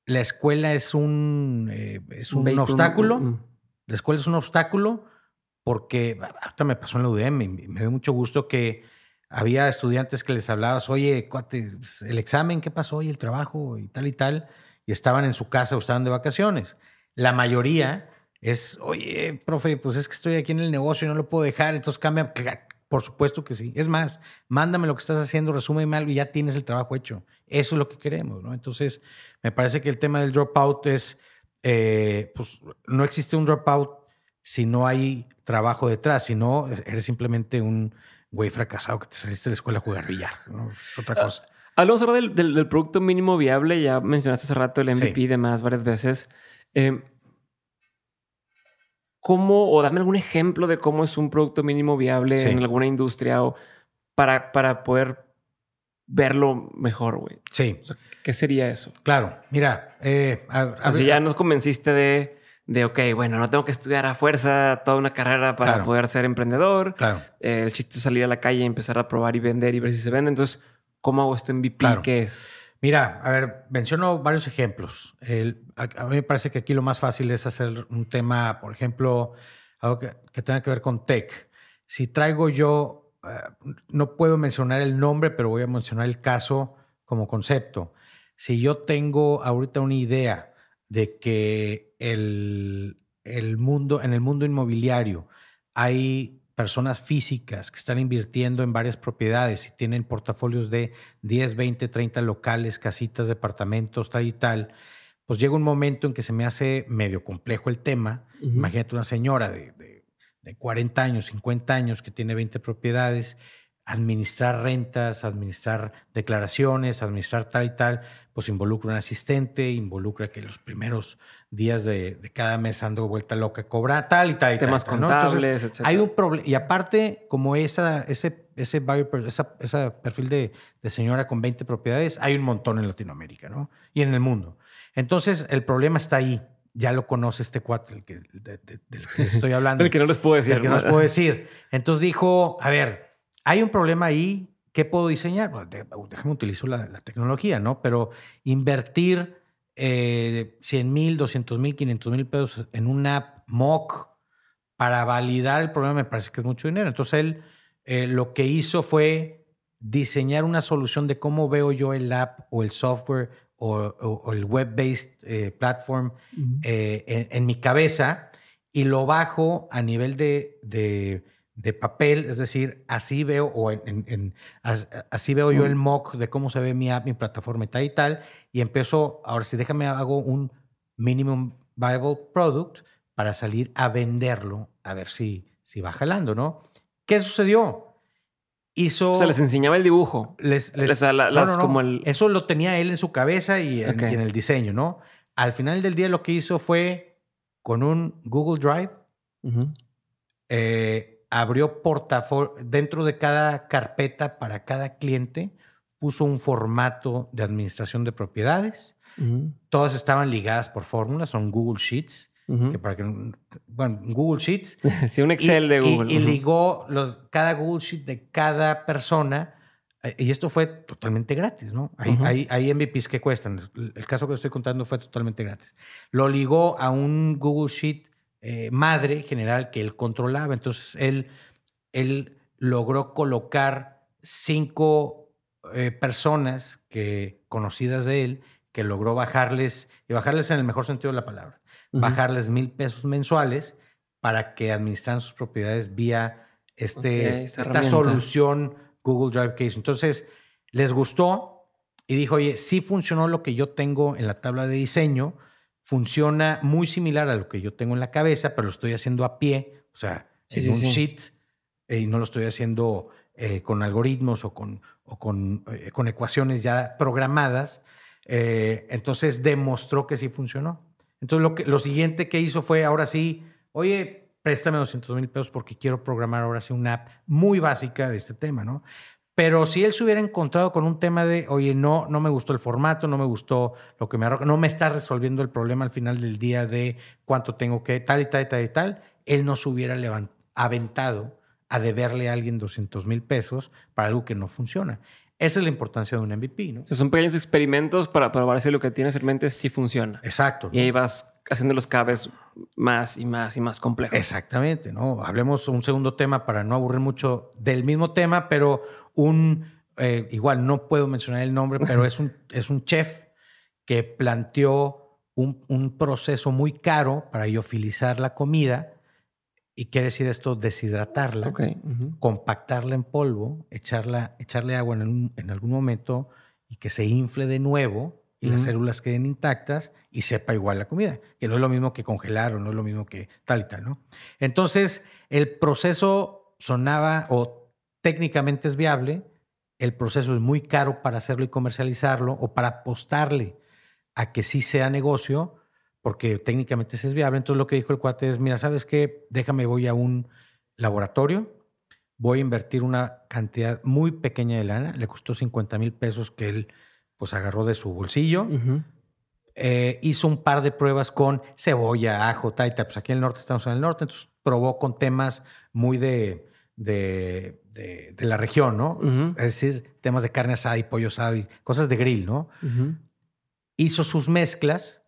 la escuela es un, eh, es un vehículo- obstáculo. Mm. La escuela es un obstáculo porque ahorita me pasó en la UDM y me dio mucho gusto que había estudiantes que les hablabas, oye, cuate, pues, el examen, ¿qué pasó? Y el trabajo y tal y tal. Y estaban en su casa o estaban de vacaciones. La mayoría es, oye, profe, pues es que estoy aquí en el negocio y no lo puedo dejar, entonces cambia. Por supuesto que sí. Es más, mándame lo que estás haciendo, resúmeme algo y ya tienes el trabajo hecho. Eso es lo que queremos, ¿no? Entonces, me parece que el tema del dropout es, eh, pues no existe un dropout si no hay trabajo detrás, si no, eres simplemente un güey fracasado que te saliste de la escuela a jugar billar, ¿no? Es otra cosa. Hablamos ahora del, del- del producto mínimo viable. Ya mencionaste hace rato el MVP Sí. y demás varias veces. Eh, ¿Cómo, o dame algún ejemplo de cómo es un producto mínimo viable Sí. en alguna industria o para, para poder verlo mejor, güey? Sí, O sea, ¿qué sería eso? claro. Mira, eh, a- O a sea, si ver- ya nos convenciste de, de, ok, bueno, no tengo que estudiar a fuerza toda una carrera para Claro. poder ser emprendedor. Claro. Eh, el chiste es salir a la calle y empezar a probar y vender y ver si se vende. Entonces, ¿cómo hago esto MVP? Claro. ¿Qué es? Mira, a ver, menciono varios ejemplos. El- a, a mí me parece que aquí lo más fácil es hacer un tema, por ejemplo, algo que, que tenga que ver con tech. Si traigo yo, no puedo mencionar el nombre, pero voy a mencionar el caso como concepto. Si yo tengo ahorita una idea de que el, el mundo, en el mundo inmobiliario hay personas físicas que están invirtiendo en varias propiedades y tienen portafolios de 10, 20, 30 locales, casitas, departamentos, tal y tal, pues llega un momento en que se me hace medio complejo el tema. Imagínate una señora de, de, de 40 años, 50 años que tiene 20 propiedades, administrar rentas, administrar declaraciones, administrar tal y tal, pues involucra un asistente, involucra que los primeros días de, de cada mes ando vuelta loca, cobra tal y tal y Temas tal. Entonces, contables, etcétera. hay un problema. Y aparte, como esa, ese, esa, ese perfil de, de señora con 20 propiedades, hay un montón en Latinoamérica, ¿no? Y en el mundo. Entonces, el problema está ahí. Ya lo conoce este cuate que, de- de- del que les estoy hablando. El que no les puedo decir. El que no les puedo decir. Entonces dijo, a ver, hay un problema ahí, ¿qué puedo diseñar? Bueno, de- déjame utilizo la, la tecnología, ¿no? Pero invertir eh, 100 mil, 200 mil, 500 mil pesos en una app mock para validar el problema me parece que es mucho dinero. Entonces él eh, lo que hizo fue diseñar una solución de cómo veo yo el app o el software o, o- o el web-based eh, platform eh, en, en mi cabeza y lo bajo a nivel de, de- de papel, es decir, así veo o en, en- as- así veo yo el mock de cómo se ve mi app, mi plataforma y tal y tal, y empiezo, ahora sí, déjame hago un minimum viable product para salir a venderlo, a ver si, si va jalando, ¿no? ¿Qué sucedió? Hizo... O sea, les enseñaba el dibujo. Les, les- O sea, la- no, las no, no. como el- Eso lo tenía él en su cabeza y en, Ok. y en el diseño, ¿no? Al final del día lo que hizo fue con un Google Drive, eh, abrió portafolio, dentro de cada carpeta para cada cliente, puso un formato de administración de propiedades. Todas estaban ligadas por fórmulas, son Google Sheets, Que para que, bueno, Google Sheets Sí, un Excel y- de Google. Y, ligó los, cada Google Sheet de cada persona. eh, Y esto fue totalmente gratis, ¿no? Hay, Ujú. hay, hay MVPs que cuestan. El el caso que estoy contando fue totalmente gratis. Lo ligó a un Google Sheet eh, madre general que él controlaba. Entonces él, él logró colocar cinco eh, personas que, conocidas de él que logró bajarles, y bajarles en el mejor sentido de la palabra, Bajarles mil pesos mensuales para que administraran sus propiedades vía este, esta solución Google Drive hizo. Entonces, les gustó y dijo, oye, sí funcionó lo que yo tengo en la tabla de diseño, funciona muy similar a lo que yo tengo en la cabeza, pero lo estoy haciendo a pie, o sea, Sí, en sí, un sí. sheet, eh, y no lo estoy haciendo eh, con algoritmos o con, o con, eh, con ecuaciones ya programadas. Entonces demostró que sí funcionó. Entonces lo, que, lo siguiente que hizo fue, ahora sí, oye, préstame 200 mil pesos porque quiero programar ahora sí una app muy básica de este tema, ¿no? Pero si él se hubiera encontrado con un tema de, oye, no, no me gustó el formato, no me gustó lo que me arroja, no me está resolviendo el problema al final del día de cuánto tengo que, tal y tal y tal y tal, él no se hubiera aventado a deberle a alguien 200 mil pesos para algo que no funciona. Esa es la importancia de un MVP, ¿no? O sea, son pequeños experimentos para probar si lo que tienes en mente sí funciona. Exacto. Y ahí vas haciendo los cabes más y más y más complejos. Exactamente, ¿no? Hablemos un segundo tema para no aburrir mucho del mismo tema, pero un, eh, igual no puedo mencionar el nombre, pero es un, es un chef que planteó un, un proceso muy caro para iofilizar la comida y quiere decir esto, deshidratarla, compactarla en polvo, echarla, echarle agua en, en, algún momento y que se infle de nuevo y las células queden intactas y sepa igual la comida, que no es lo mismo que congelar o no es lo mismo que tal y tal, ¿no? Entonces, el proceso sonaba o técnicamente es viable, el proceso es muy caro para hacerlo y comercializarlo o para apostarle a que sí sea negocio, porque técnicamente es viable. Entonces lo que dijo el cuate es, mira, ¿sabes qué? Déjame, voy a un laboratorio, voy a invertir una cantidad muy pequeña de lana, le costó 50 mil pesos que él pues agarró de su bolsillo, eh, hizo un par de pruebas con cebolla, ajo, taita, pues aquí en el norte estamos en el norte, entonces probó con temas muy de, de, de, la región, ¿no? Es decir, temas de carne asada y pollo asado y cosas de grill, ¿no? Hizo sus mezclas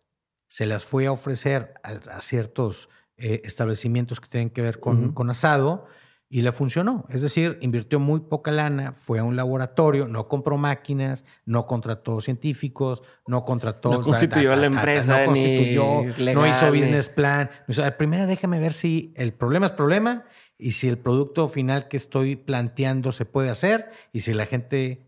se las fue a ofrecer a, ciertos eh, establecimientos que tienen que ver con, con asado y le funcionó. Es decir, invirtió muy poca lana, fue a un laboratorio, no compró máquinas, no contrató científicos, no contrató... No constituyó la empresa, no constituyó, no hizo business plan. primero déjame ver si el problema es problema y si el producto final que estoy planteando se puede hacer y si la gente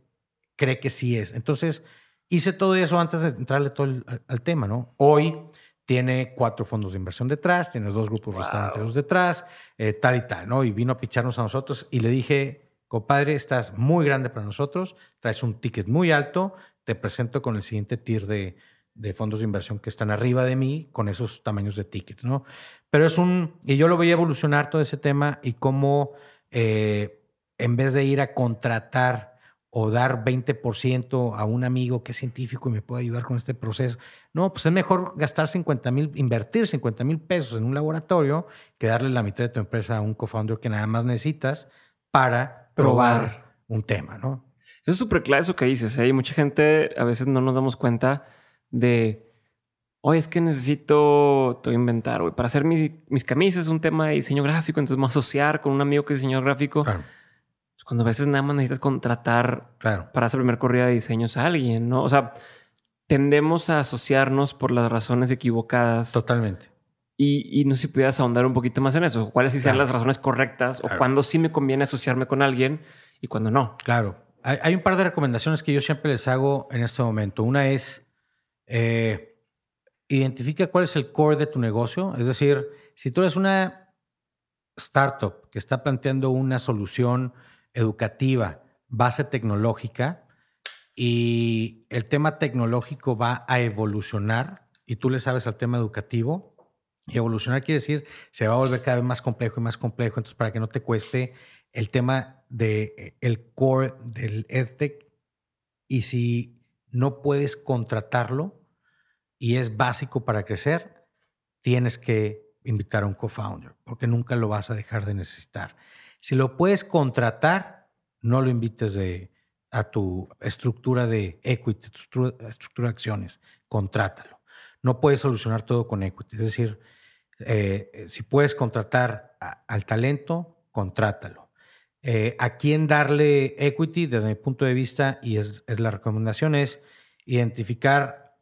cree que sí es. Entonces, hice todo eso antes de entrarle todo al, tema, ¿no? Hoy tiene cuatro fondos de inversión detrás, tiene dos grupos restauranteros detrás, eh, tal y tal, ¿no? Y vino a picharnos a nosotros y le dije, compadre, estás muy grande para nosotros, traes un ticket muy alto, te presento con el siguiente tier de, fondos de inversión que están arriba de mí con esos tamaños de tickets, ¿no? Pero es un, y yo lo voy a evolucionar todo ese tema y cómo eh, en vez de ir a contratar o dar 20% a un amigo que es científico y me puede ayudar con este proceso. No, pues es mejor gastar 50 mil, invertir 50 mil pesos en un laboratorio que darle la mitad de tu empresa a un co-founder que nada más necesitas para probar, un tema, ¿no? Eso es súper claro eso que dices. ¿eh? Hay mucha gente, a veces no nos damos cuenta de, oye, es que necesito, inventar, para hacer mis, mis camisas un tema de diseño gráfico, entonces me voy a asociar con un amigo que es diseñador gráfico. Pues, cuando a veces nada más necesitas contratar para hacer primer corrida de diseños a alguien, ¿no? O sea, tendemos a asociarnos por las razones equivocadas. Totalmente. Y, no sé si pudieras ahondar un poquito más en eso. ¿Cuáles sí sean las razones correctas o cuándo sí me conviene asociarme con alguien y cuándo no? Claro. Hay, un par de recomendaciones que yo siempre les hago en este momento. Una es eh, identifica cuál es el core de tu negocio. Es decir, si tú eres una startup que está planteando una solución educativa, base tecnológica, y el tema tecnológico va a evolucionar, y tú le sabes al tema educativo, y evolucionar quiere decir, se va a volver cada vez más complejo y más complejo, entonces para que no te cueste el tema del de, el core del EdTech, y si no puedes contratarlo y es básico para crecer, tienes que invitar a un co-founder, porque nunca lo vas a dejar de necesitar. Si lo puedes contratar, no lo invites de, a tu estructura de equity, tu estructura, de acciones, contrátalo. No puedes solucionar todo con equity. Es decir, eh, si puedes contratar al talento, contrátalo. Eh, a quién darle equity, desde mi punto de vista, y es, es, la recomendación, es identificar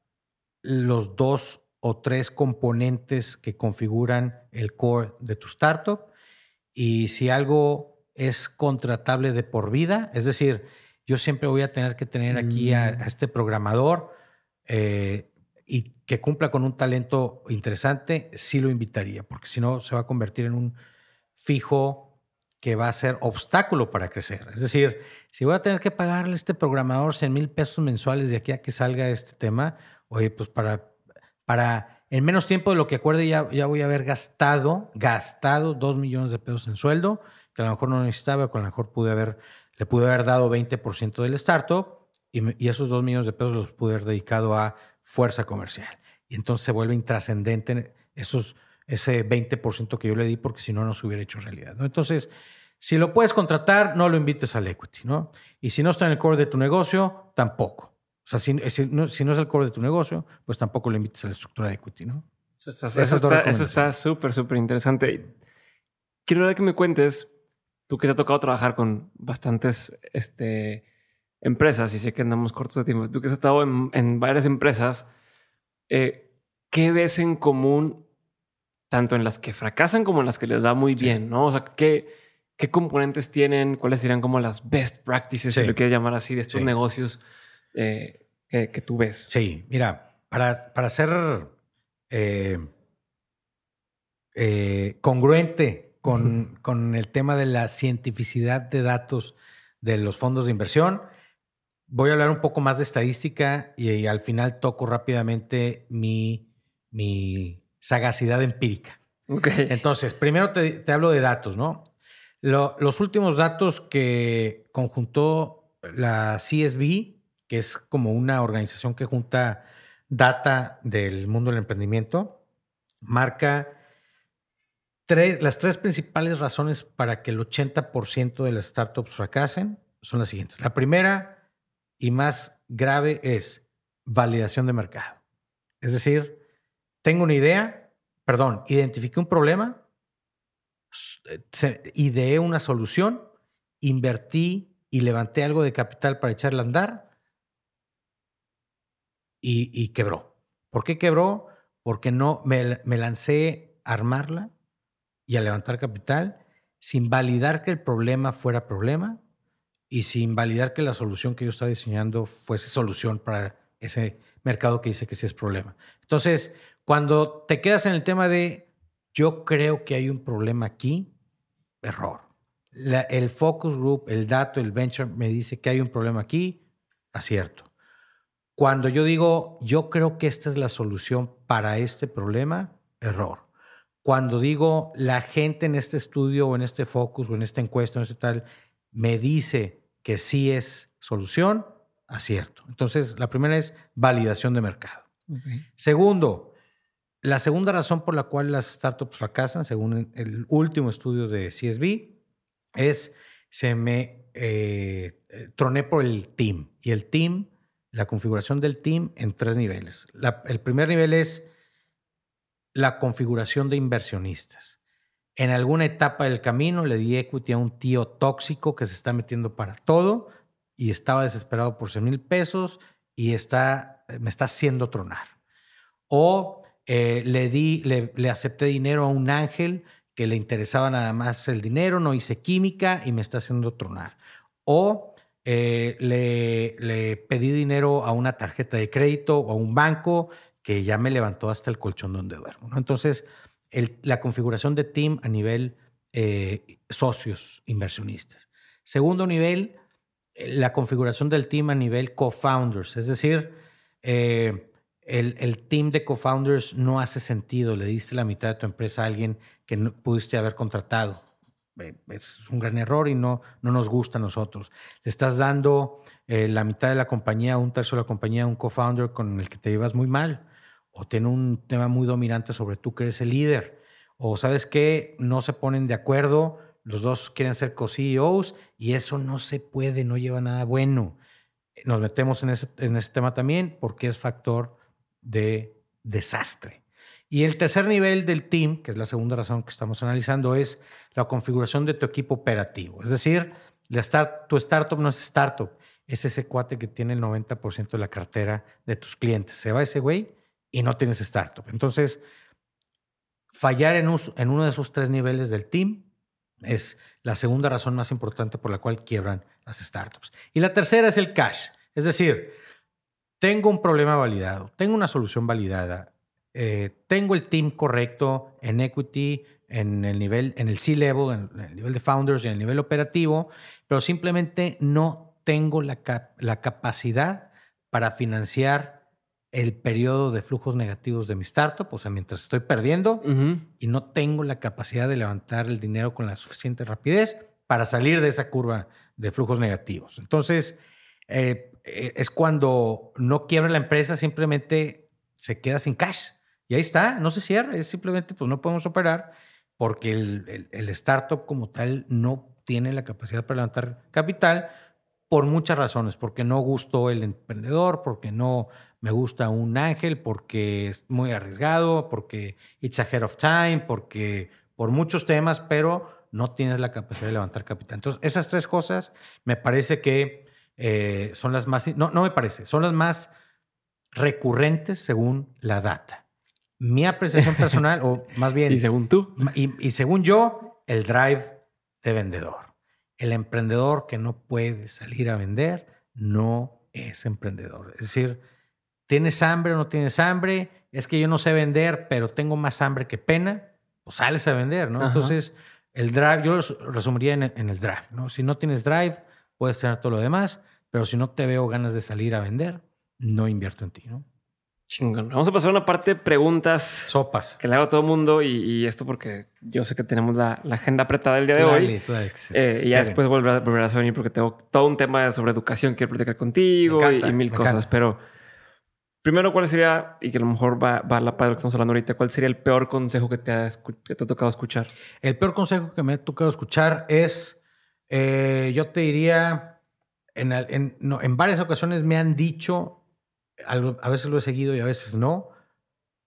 los dos o tres componentes que configuran el core de tu startup y si algo es contratable de por vida, es decir, yo siempre voy a tener que tener aquí a, mm. este programador eh, y que cumpla con un talento interesante, sí lo invitaría, porque si no se va a convertir en un fijo que va a ser obstáculo para crecer. Es decir, si voy a tener que pagarle a este programador 100 mil pesos mensuales de aquí a que salga este tema, oye, pues para, para en menos tiempo de lo que acuerde ya, voy a haber gastado, gastado dos millones de pesos en sueldo, que a lo mejor no necesitaba, que a lo mejor pude haber, le pude haber dado 20% del startup y, y esos dos millones de pesos los pude haber dedicado a fuerza comercial. Y entonces se vuelve intrascendente esos, ese 20% que yo le di porque si no, no se hubiera hecho realidad. Entonces, si lo puedes contratar, no lo invites al equity, ¿no? Y si no está en el core de tu negocio, tampoco. O sea, si, no, es el core de tu negocio, pues tampoco lo invites a la estructura de equity, ¿no? Eso está súper, súper interesante. Quiero que me cuentes, tú que te ha tocado trabajar con bastantes este, empresas y sé que andamos cortos de tiempo, tú que has estado en, varias empresas, eh, ¿qué ves en común tanto en las que fracasan como en las que les va muy bien? ¿no? O sea, ¿qué, ¿qué componentes tienen? ¿Cuáles serían como las best practices, si lo quieres llamar así, de estos negocios eh, que, tú ves? Sí, mira, para, para ser eh, congruente con, con el tema de la cientificidad de datos de los fondos de inversión, Voy a hablar un poco más de estadística y, al final toco rápidamente mi, mi sagacidad empírica. Okay. Entonces, primero te, hablo de datos, ¿no? los últimos datos que conjuntó la CSB, que es como una organización que junta data del mundo del emprendimiento, marca tres, las tres principales razones para que el 80% de las startups fracasen son las siguientes. La primera y más grave es validación de mercado. Es decir, tengo una idea, perdón, identifiqué un problema, ideé una solución, invertí y levanté algo de capital para echarla a andar y, quebró. ¿Por qué quebró? Porque no me, lancé a armarla y a levantar capital sin validar que el problema fuera problema y sin validar que la solución que yo estaba diseñando fuese solución para ese mercado que dice que sí es problema. Entonces, cuando te quedas en el tema de yo creo que hay un problema aquí, error. el focus group, el dato, el venture me dice que hay un problema aquí, acierto. Cuando yo digo yo creo que esta es la solución para este problema, error. Cuando digo la gente en este estudio o en este focus o en esta encuesta o en este tal me dice que sí es solución, acierto. Entonces, la primera es validación de mercado. Segundo, la segunda razón por la cual las startups fracasan, según el último estudio de CSB, es se me eh, eh, troné por el team. Y el team, la configuración del team en tres niveles. el primer nivel es la configuración de inversionistas en alguna etapa del camino le di equity a un tío tóxico que se está metiendo para todo y estaba desesperado por 100 mil pesos y está, me está haciendo tronar. O eh, le, di, le, acepté dinero a un ángel que le interesaba nada más el dinero, no hice química y me está haciendo tronar. O eh, le, pedí dinero a una tarjeta de crédito o a un banco que ya me levantó hasta el colchón donde duermo. Entonces, la configuración de team a nivel eh, socios inversionistas. Segundo nivel, la configuración del team a nivel co-founders, es decir, eh, el, el, team de co-founders no hace sentido, le diste la mitad de tu empresa a alguien que no pudiste haber contratado. Es un gran error y no, no nos gusta a nosotros. Le estás dando la mitad de la compañía, un tercio de la compañía un co-founder con el que te llevas muy mal o tiene un tema muy dominante sobre tú que eres el líder, o sabes que no se ponen de acuerdo, los dos quieren ser co-CEOs y eso no se puede, no lleva nada bueno. Nos metemos en ese, en ese tema también porque es factor de desastre. Y el tercer nivel del team, que es la segunda razón que estamos analizando, es la configuración de tu equipo operativo. Es decir, tu startup no es startup, es ese cuate que tiene el 90% de la cartera de tus clientes. Se va ese güey y no tienes startup. Entonces, fallar en, en uno de esos tres niveles del team es la segunda razón más importante por la cual quiebran las startups. Y la tercera es el cash. Es decir, tengo un problema validado, tengo una solución validada, eh, tengo el team correcto en equity, en el nivel, en el C-level, en el nivel de founders y en el nivel operativo, pero simplemente no tengo la, la capacidad para financiar el periodo de flujos negativos de mi startup, o sea, mientras estoy perdiendo y no tengo la capacidad de levantar el dinero con la suficiente rapidez para salir de esa curva de flujos negativos. Entonces, eh, eh, es cuando no quiebra la empresa, simplemente se queda sin cash. Y ahí está, no se cierra, es simplemente pues no podemos operar porque el, el startup como tal no tiene la capacidad para levantar capital por muchas razones, porque no gustó el emprendedor, porque no me gusta un ángel, porque es muy arriesgado, porque it's ahead of time, porque por muchos temas, pero no tienes la capacidad de levantar capital. Entonces, esas tres cosas me parece que eh, son las más, no, no me parece, son las más recurrentes según la data. Mi apreciación personal, o más bien... Y según tú. Y, y según yo, el drive de vendedor. El emprendedor que no puede salir a vender no es emprendedor. Es decir, ¿tienes hambre o no tienes hambre? Es que yo no sé vender, pero tengo más hambre que pena. Pues sales a vender, ¿no? Entonces, el drive, yo lo resumiría en, en, el drive, ¿no? Si no tienes drive, puedes tener todo lo demás, pero si no te veo ganas de salir a vender, no invierto en ti, ¿no? Chingón. Vamos a pasar a una parte de preguntas. Sopas. Que le hago a todo el mundo y, esto porque yo sé que tenemos la, agenda apretada el día de hoy. Eh, y ya después volverás, a venir porque tengo todo un tema sobre educación que quiero platicar contigo y, mil cosas. Pero primero, ¿cuál sería, y que a lo mejor va, va a la lo que estamos hablando ahorita, cuál sería el peor consejo que te ha, te ha tocado escuchar? El peor consejo que me ha tocado escuchar es, eh, yo te diría, en, en, en varias ocasiones me han dicho a veces lo he seguido y a veces no,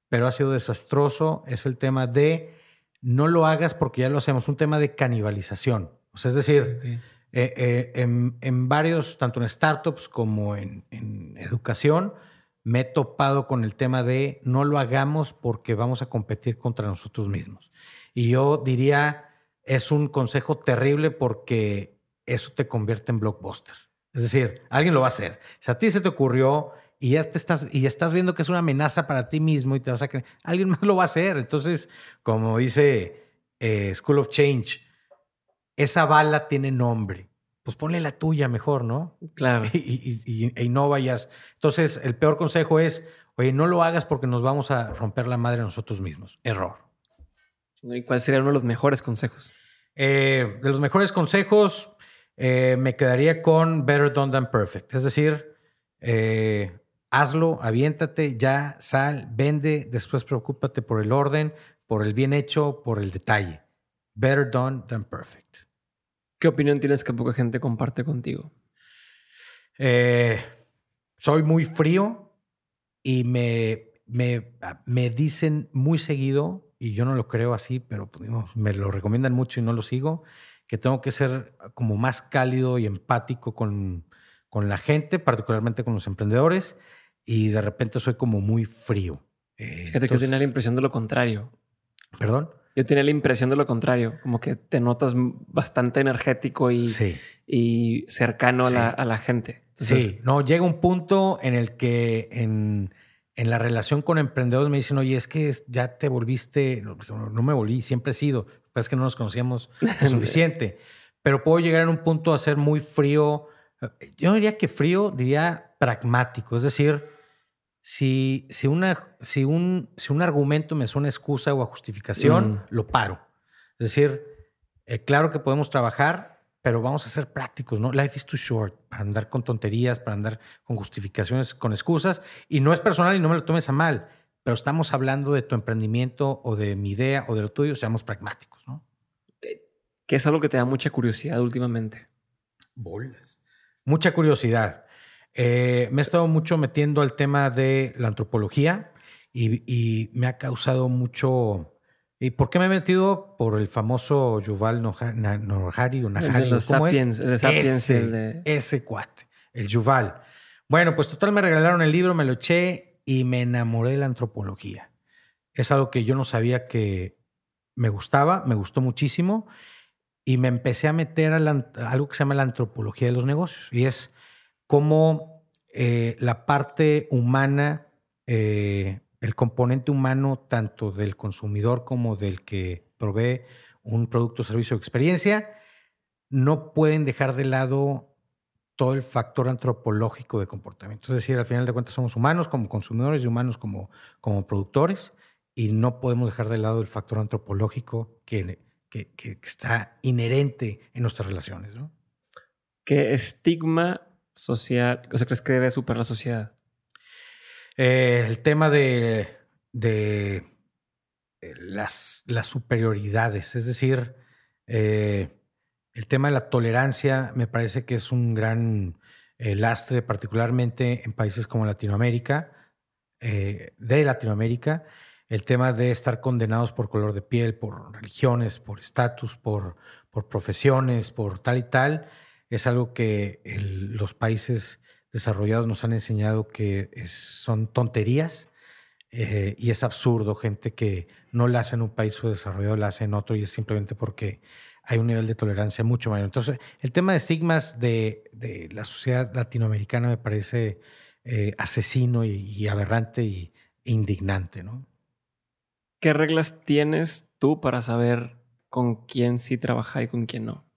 pero ha sido desastroso, es el tema de no lo hagas porque ya lo hacemos, un tema de canibalización. O sea, es decir, eh, eh, en, varios, tanto en startups como en, en, educación, me he topado con el tema de no lo hagamos porque vamos a competir contra nosotros mismos. Y yo diría, es un consejo terrible porque eso te convierte en blockbuster. Es decir, alguien lo va a hacer. Si a ti se te ocurrió y ya te estás, y estás viendo que es una amenaza para ti mismo y te vas a creer, alguien más lo va a hacer. Entonces, como dice eh, School of Change, esa bala tiene nombre. Pues ponle la tuya mejor, ¿no? Claro. Y, y, no vayas. Entonces, el peor consejo es, oye, no lo hagas porque nos vamos a romper la madre nosotros mismos. Error. ¿Y cuál sería uno de los mejores consejos? Eh, de los mejores consejos, eh, me quedaría con Better Done Than Perfect. Es decir, eh, hazlo, aviéntate, ya, sal, vende, después preocúpate por el orden, por el bien hecho, por el detalle. Better done than perfect. ¿Qué opinión tienes que poca gente comparte contigo? Eh, soy muy frío y me, me, me, dicen muy seguido, y yo no lo creo así, pero pues, me lo recomiendan mucho y no lo sigo, que tengo que ser como más cálido y empático con, con la gente, particularmente con los emprendedores y de repente soy como muy frío. Eh, Fíjate que yo tenía la impresión de lo contrario. ¿Perdón? Yo tenía la impresión de lo contrario, como que te notas bastante energético y, y cercano a, la, a, la, gente. sí, no, llega un punto en el que en, en, la relación con emprendedores me dicen, oye, es que ya te volviste, no, no me volví, siempre he sido, es que no nos conocíamos lo suficiente, pero puedo llegar en un punto a ser muy frío. Yo no diría que frío, diría pragmático. Es decir, si, si, una, si, un, si un argumento me suena excusa o a justificación, mm. lo paro. Es decir, eh, claro que podemos trabajar, pero vamos a ser prácticos, ¿no? Life is too short para andar con tonterías, para andar con justificaciones, con excusas. Y no es personal y no me lo tomes a mal, pero estamos hablando de tu emprendimiento o de mi idea o de lo tuyo, seamos pragmáticos, ¿no? ¿Qué es algo que te da mucha curiosidad últimamente? Bolas. Mucha curiosidad. Eh, me he estado mucho metiendo al tema de la antropología y, me ha causado mucho... ¿Y por qué me he metido? Por el famoso Yuval Nohari o Nahari. El Sapiens, el Sapiens. Ese, el ese cuate, el Yuval. Bueno, pues total me regalaron el libro, me lo eché y me enamoré de la antropología. Es algo que yo no sabía que me gustaba, me gustó muchísimo y me empecé a meter a, algo que se llama la antropología de los negocios. Y es cómo eh, la parte humana, eh, el componente humano, tanto del consumidor como del que provee un producto, servicio o experiencia, no pueden dejar de lado todo el factor antropológico de comportamiento. Es decir, al final de cuentas somos humanos como consumidores y humanos como, como productores y no podemos dejar de lado el factor antropológico que, que, está inherente en nuestras relaciones. ¿no? ¿Qué estigma social, o sea, crees que debe superar la sociedad? Eh, el tema de, de eh, las, las, superioridades, es decir, eh, el tema de la tolerancia me parece que es un gran lastre, particularmente en países como Latinoamérica, de Latinoamérica, el tema de estar condenados por color de piel, por religiones, por estatus, por, por profesiones, por tal y tal, es algo que los países desarrollados nos han enseñado que son tonterías eh, y es absurdo gente que no la hace en un país desarrollado, la hace en otro y es simplemente porque hay un nivel de tolerancia mucho mayor. Entonces, el tema de estigmas de, la sociedad latinoamericana me parece eh, asesino y, aberrante y, e indignante, ¿no? ¿Qué reglas tienes tú para saber con quién sí trabajar y con quién no?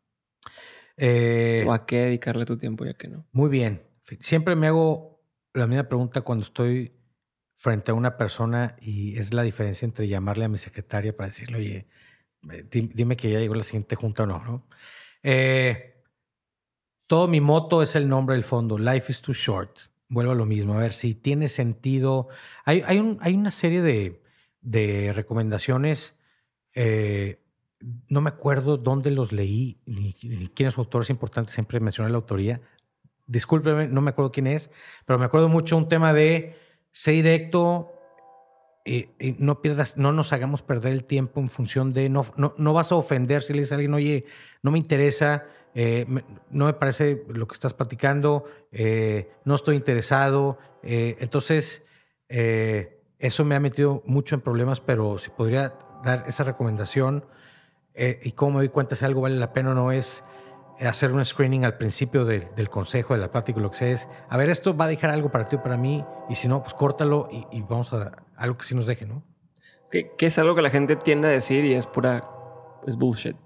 Eh, ¿O a qué dedicarle tu tiempo y a qué no? Muy bien. Siempre me hago la misma pregunta cuando estoy frente a una persona y es la diferencia entre llamarle a mi secretaria para decirle, oye, eh, dime que ya llegó la siguiente junta o no, ¿no? Eh, todo mi moto es el nombre del fondo, Life is too short. Vuelvo a lo mismo, a ver si tiene sentido. Hay, hay, un, hay una serie de, de recomendaciones, eh, no me acuerdo dónde los leí, ni, quién es su autor, es importante siempre mencionar la autoría, discúlpeme, no me acuerdo quién es, pero me acuerdo mucho un tema de ser directo, y, no pierdas, no nos hagamos perder el tiempo en función de, no, no, vas a ofender si le dices a alguien, oye, no me interesa, eh, no me parece lo que estás platicando, eh, no estoy interesado. Eh, entonces, eso me ha metido mucho en problemas, pero si podría dar esa recomendación y cómo me doy cuenta si algo vale la pena o no es hacer un screening al principio del consejo, de la plática, lo que sea, es, a ver, esto va a dejar algo para ti o para mí, y si no, pues córtalo y, vamos a algo que sí nos deje, ¿no? Que, es algo que la gente tiende a decir y es pura, es bullshit.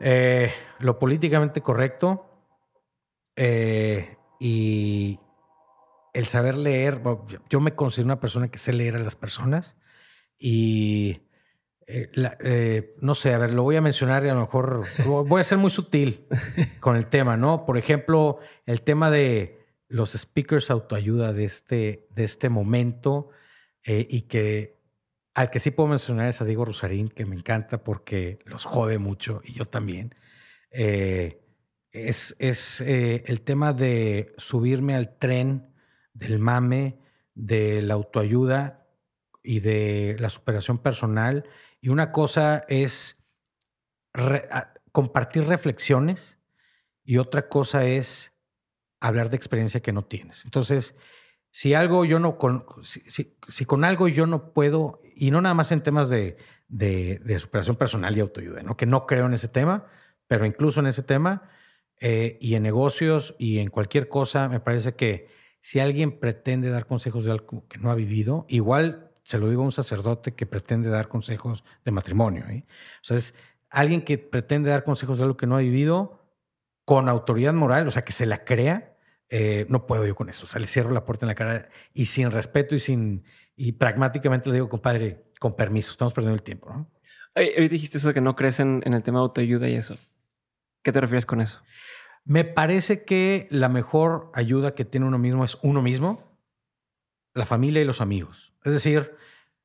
Eh, lo políticamente correcto eh, y el saber leer, yo me considero una persona que sé leer a las personas y eh, eh, no sé, a ver, lo voy a mencionar y a lo mejor voy a ser muy sutil con el tema, ¿no? Por ejemplo, el tema de los speakers autoayuda de este, de este momento eh, y que al que sí puedo mencionar es a Diego Rosarín, que me encanta porque los jode mucho y yo también. es es el tema de subirme al tren del mame, de la autoayuda y de la superación personal y una cosa es compartir reflexiones y otra cosa es hablar de experiencia que no tienes. Entonces, si algo yo no con, si, con algo yo no puedo, y no nada más en temas de, de, superación personal y autoayuda, ¿no? que no creo en ese tema, pero incluso en ese tema eh, y en negocios y en cualquier cosa, me parece que si alguien pretende dar consejos de algo que no ha vivido, igual se lo digo a un sacerdote que pretende dar consejos de matrimonio. ¿eh? O sea, es alguien que pretende dar consejos de algo que no ha vivido con autoridad moral, o sea, que se la crea, eh, no puedo yo con eso. O sea, le cierro la puerta en la cara y sin respeto y sin y pragmáticamente le digo, compadre, con permiso, estamos perdiendo el tiempo. ¿no? ahorita dijiste eso de que no crees en, en el tema de autoayuda y eso. ¿Qué te refieres con eso? Me parece que la mejor ayuda que tiene uno mismo es uno mismo, la familia y los amigos. Es decir,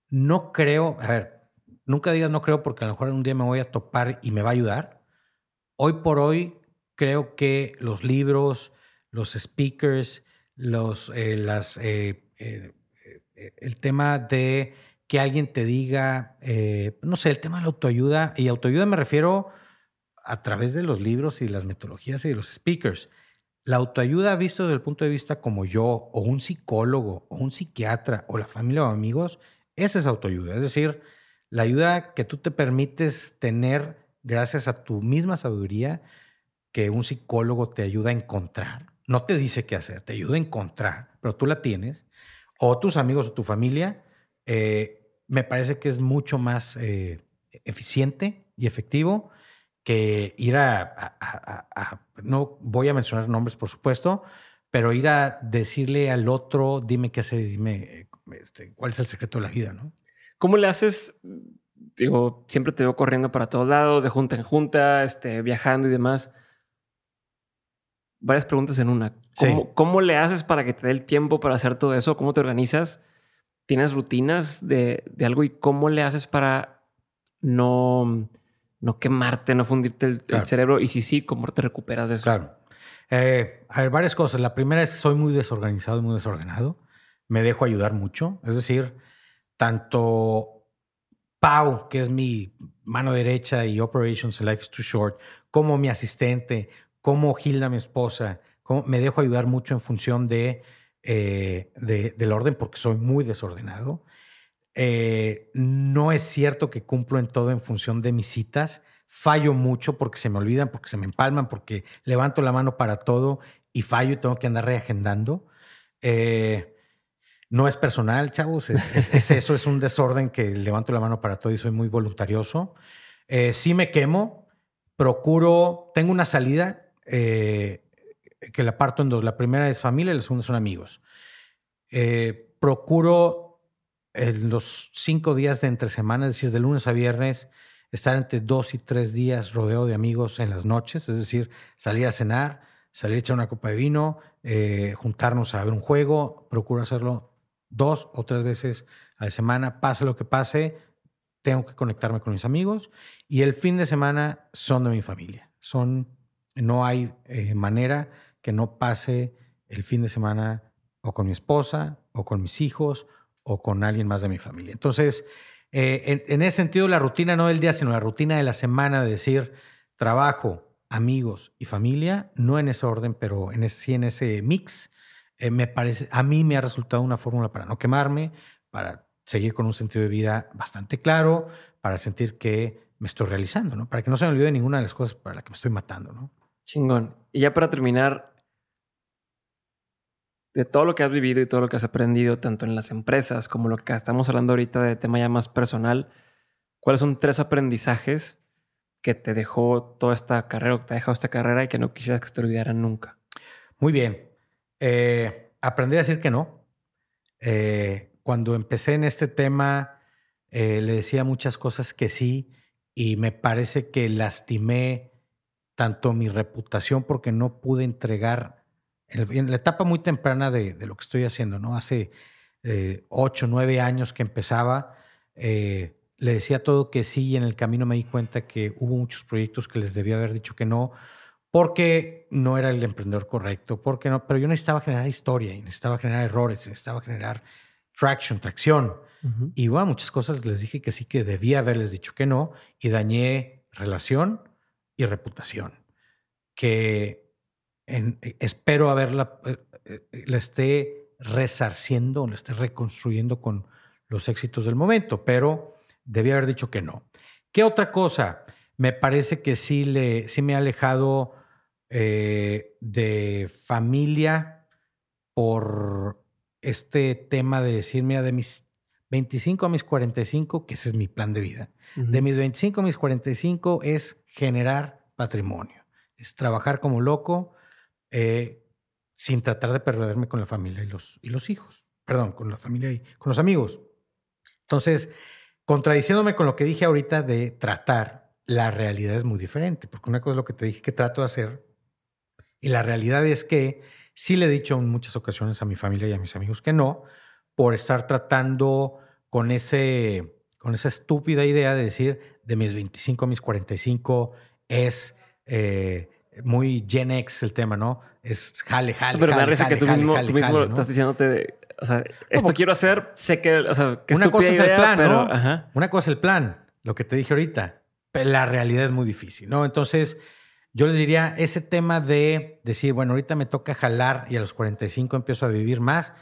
no creo, a ver, nunca digas no creo porque a lo mejor un día me voy a topar y me va a ayudar. Hoy por hoy creo que los libros, los speakers, los, eh, las, eh, eh, el tema de que alguien te diga, no sé, el tema de la autoayuda, y autoayuda me refiero a través de los libros y las metodologías y los speakers. La autoayuda visto desde el punto de vista como yo, o un psicólogo, o un psiquiatra, o la familia o amigos, esa es autoayuda. Es decir, la ayuda que tú te permites tener gracias a tu misma sabiduría que un psicólogo te ayuda a encontrar. No te dice qué hacer, te ayuda a encontrar, pero tú la tienes. O tus amigos o tu familia, eh, me parece que es mucho más eh, eficiente y efectivo que ir a, no voy a mencionar nombres, por supuesto, pero ir a decirle al otro, dime qué hacer, dime este, cuál es el secreto de la vida, ¿no? ¿Cómo le haces? Digo, siempre te veo corriendo para todos lados, de junta en junta, este, viajando y demás. Varias preguntas en una. ¿Cómo, ¿Cómo, le haces para que te dé el tiempo para hacer todo eso? ¿Cómo te organizas? ¿Tienes rutinas de, de algo y cómo le haces para no no quemarte, no fundirte el, cerebro. Y si sí, ¿cómo te recuperas de eso? Claro. Eh, a ver, varias cosas. La primera es soy muy desorganizado y muy desordenado. Me dejo ayudar mucho. Es decir, tanto Pau, que es mi mano derecha y Operations Life is Too Short, como mi asistente, como Hilda, mi esposa, como me dejo ayudar mucho en función de, eh, de, del orden porque soy muy desordenado. Eh, no es cierto que cumplo en todo en función de mis citas. Fallo mucho porque se me olvidan, porque se me empalman, porque levanto la mano para todo y fallo y tengo que andar reagendando. Eh, no es personal, chavos, es, eso, es un desorden que levanto la mano para todo y soy muy voluntarioso. Eh, sí me quemo, procuro, tengo una salida que la parto en dos. La primera es familia y la segunda son amigos. procuro en los cinco días de entre semana, es decir, de lunes a viernes, estar entre dos y tres días rodeado de amigos en las noches, es decir, salir a cenar, salir a echar una copa de vino, eh, juntarnos a ver un juego, procuro hacerlo dos o tres veces a la semana, pase lo que pase, tengo que conectarme con mis amigos y el fin de semana son de mi familia. Son, no hay eh, manera que no pase el fin de semana o con mi esposa o con mis hijos o con alguien más de mi familia. Entonces, eh, en, ese sentido, la rutina no del día, sino la rutina de la semana de decir trabajo, amigos y familia, no en ese orden, pero en ese, sí en ese mix, eh, me parece, a mí me ha resultado una fórmula para no quemarme, para seguir con un sentido de vida bastante claro, para sentir que me estoy realizando, ¿no? Para que no se me olvide ninguna de las cosas para las que me estoy matando, ¿no? Chingón. Y ya para terminar, de todo lo que has vivido y todo lo que has aprendido, tanto en las empresas como lo que estamos hablando ahorita de tema ya más personal, ¿cuáles son tres aprendizajes que te dejó toda esta carrera o que te ha dejado esta carrera y que no quisieras que te olvidaran nunca? Muy bien. Eh, aprendí a decir que no. Eh, cuando empecé en este tema, eh, le decía muchas cosas que sí y me parece que lastimé tanto mi reputación porque no pude entregar en, la etapa muy temprana de, lo que estoy haciendo, ¿no? Hace eh, ocho, nueve años que empezaba, eh, le decía todo que sí y en el camino me di cuenta que hubo muchos proyectos que les debía haber dicho que no, porque no era el emprendedor correcto, porque no, pero yo necesitaba generar historia y necesitaba generar errores, necesitaba generar traction, tracción. Y bueno, muchas cosas les dije que sí que debía haberles dicho que no y dañé relación y reputación. Que eh, espero haberla, eh, eh, la esté resarciendo, la esté reconstruyendo con los éxitos del momento, pero debía haber dicho que no. ¿Qué otra cosa? Me parece que sí, le, sí me ha alejado de familia por este tema de decirme de mis 25 a mis 45, que ese es mi plan de vida. De mis 25 a mis 45 es generar patrimonio, es trabajar como loco, eh, sin tratar de perderme con la familia y los, y los hijos. Perdón, con la familia y con los amigos. Entonces, contradiciéndome con lo que dije ahorita de tratar, la realidad es muy diferente, porque una cosa es lo que te dije que trato de hacer, y la realidad es que sí le he dicho en muchas ocasiones a mi familia y a mis amigos que no, por estar tratando con, ese, con esa estúpida idea de decir de mis 25 a mis 45 es... Eh, muy Gen X el tema, ¿no? Es jale, jale. Pero me parece que tú mismo, tú mismo estás diciéndote, o sea, esto quiero hacer, sé que, o sea, que una cosa es el plan, pero, ¿no? Una cosa es el plan, lo que te dije ahorita, pero la realidad es muy difícil, ¿no? Entonces, yo les diría, ese tema de decir, bueno, ahorita me toca jalar y a los 45 empiezo a vivir más,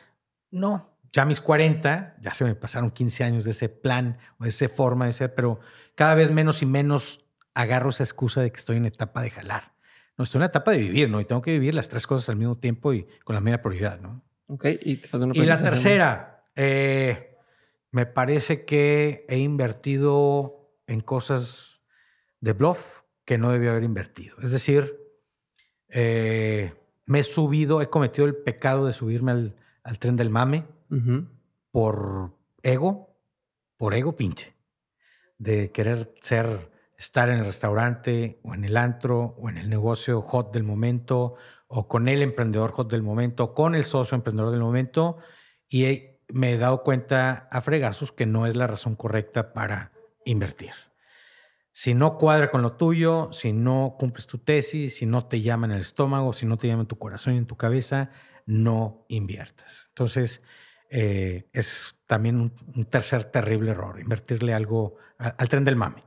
no, ya a mis 40, ya se me pasaron 15 años de ese plan o de esa forma de ser, pero cada vez menos y menos agarro esa excusa de que estoy en etapa de jalar no, estoy en una etapa de vivir, ¿no? Y tengo que vivir las tres cosas al mismo tiempo y con la misma prioridad, ¿no? Ok, y te una Y la tercera, eh, me parece que he invertido en cosas de bluff, que no debía haber invertido. Es decir, eh, me he subido, he cometido el pecado de subirme al, al tren del mame por ego, por ego pinche, de querer ser, estar en el restaurante o en el antro o en el negocio hot del momento o con el emprendedor hot del momento, con el socio emprendedor del momento y me he dado cuenta a fregazos que no es la razón correcta para invertir. Si no cuadra con lo tuyo, si no cumples tu tesis, si no te llama en el estómago, si no te llama en tu corazón y en tu cabeza, no inviertas. Entonces, eh, es también un, tercer terrible error, invertirle algo al tren del mame.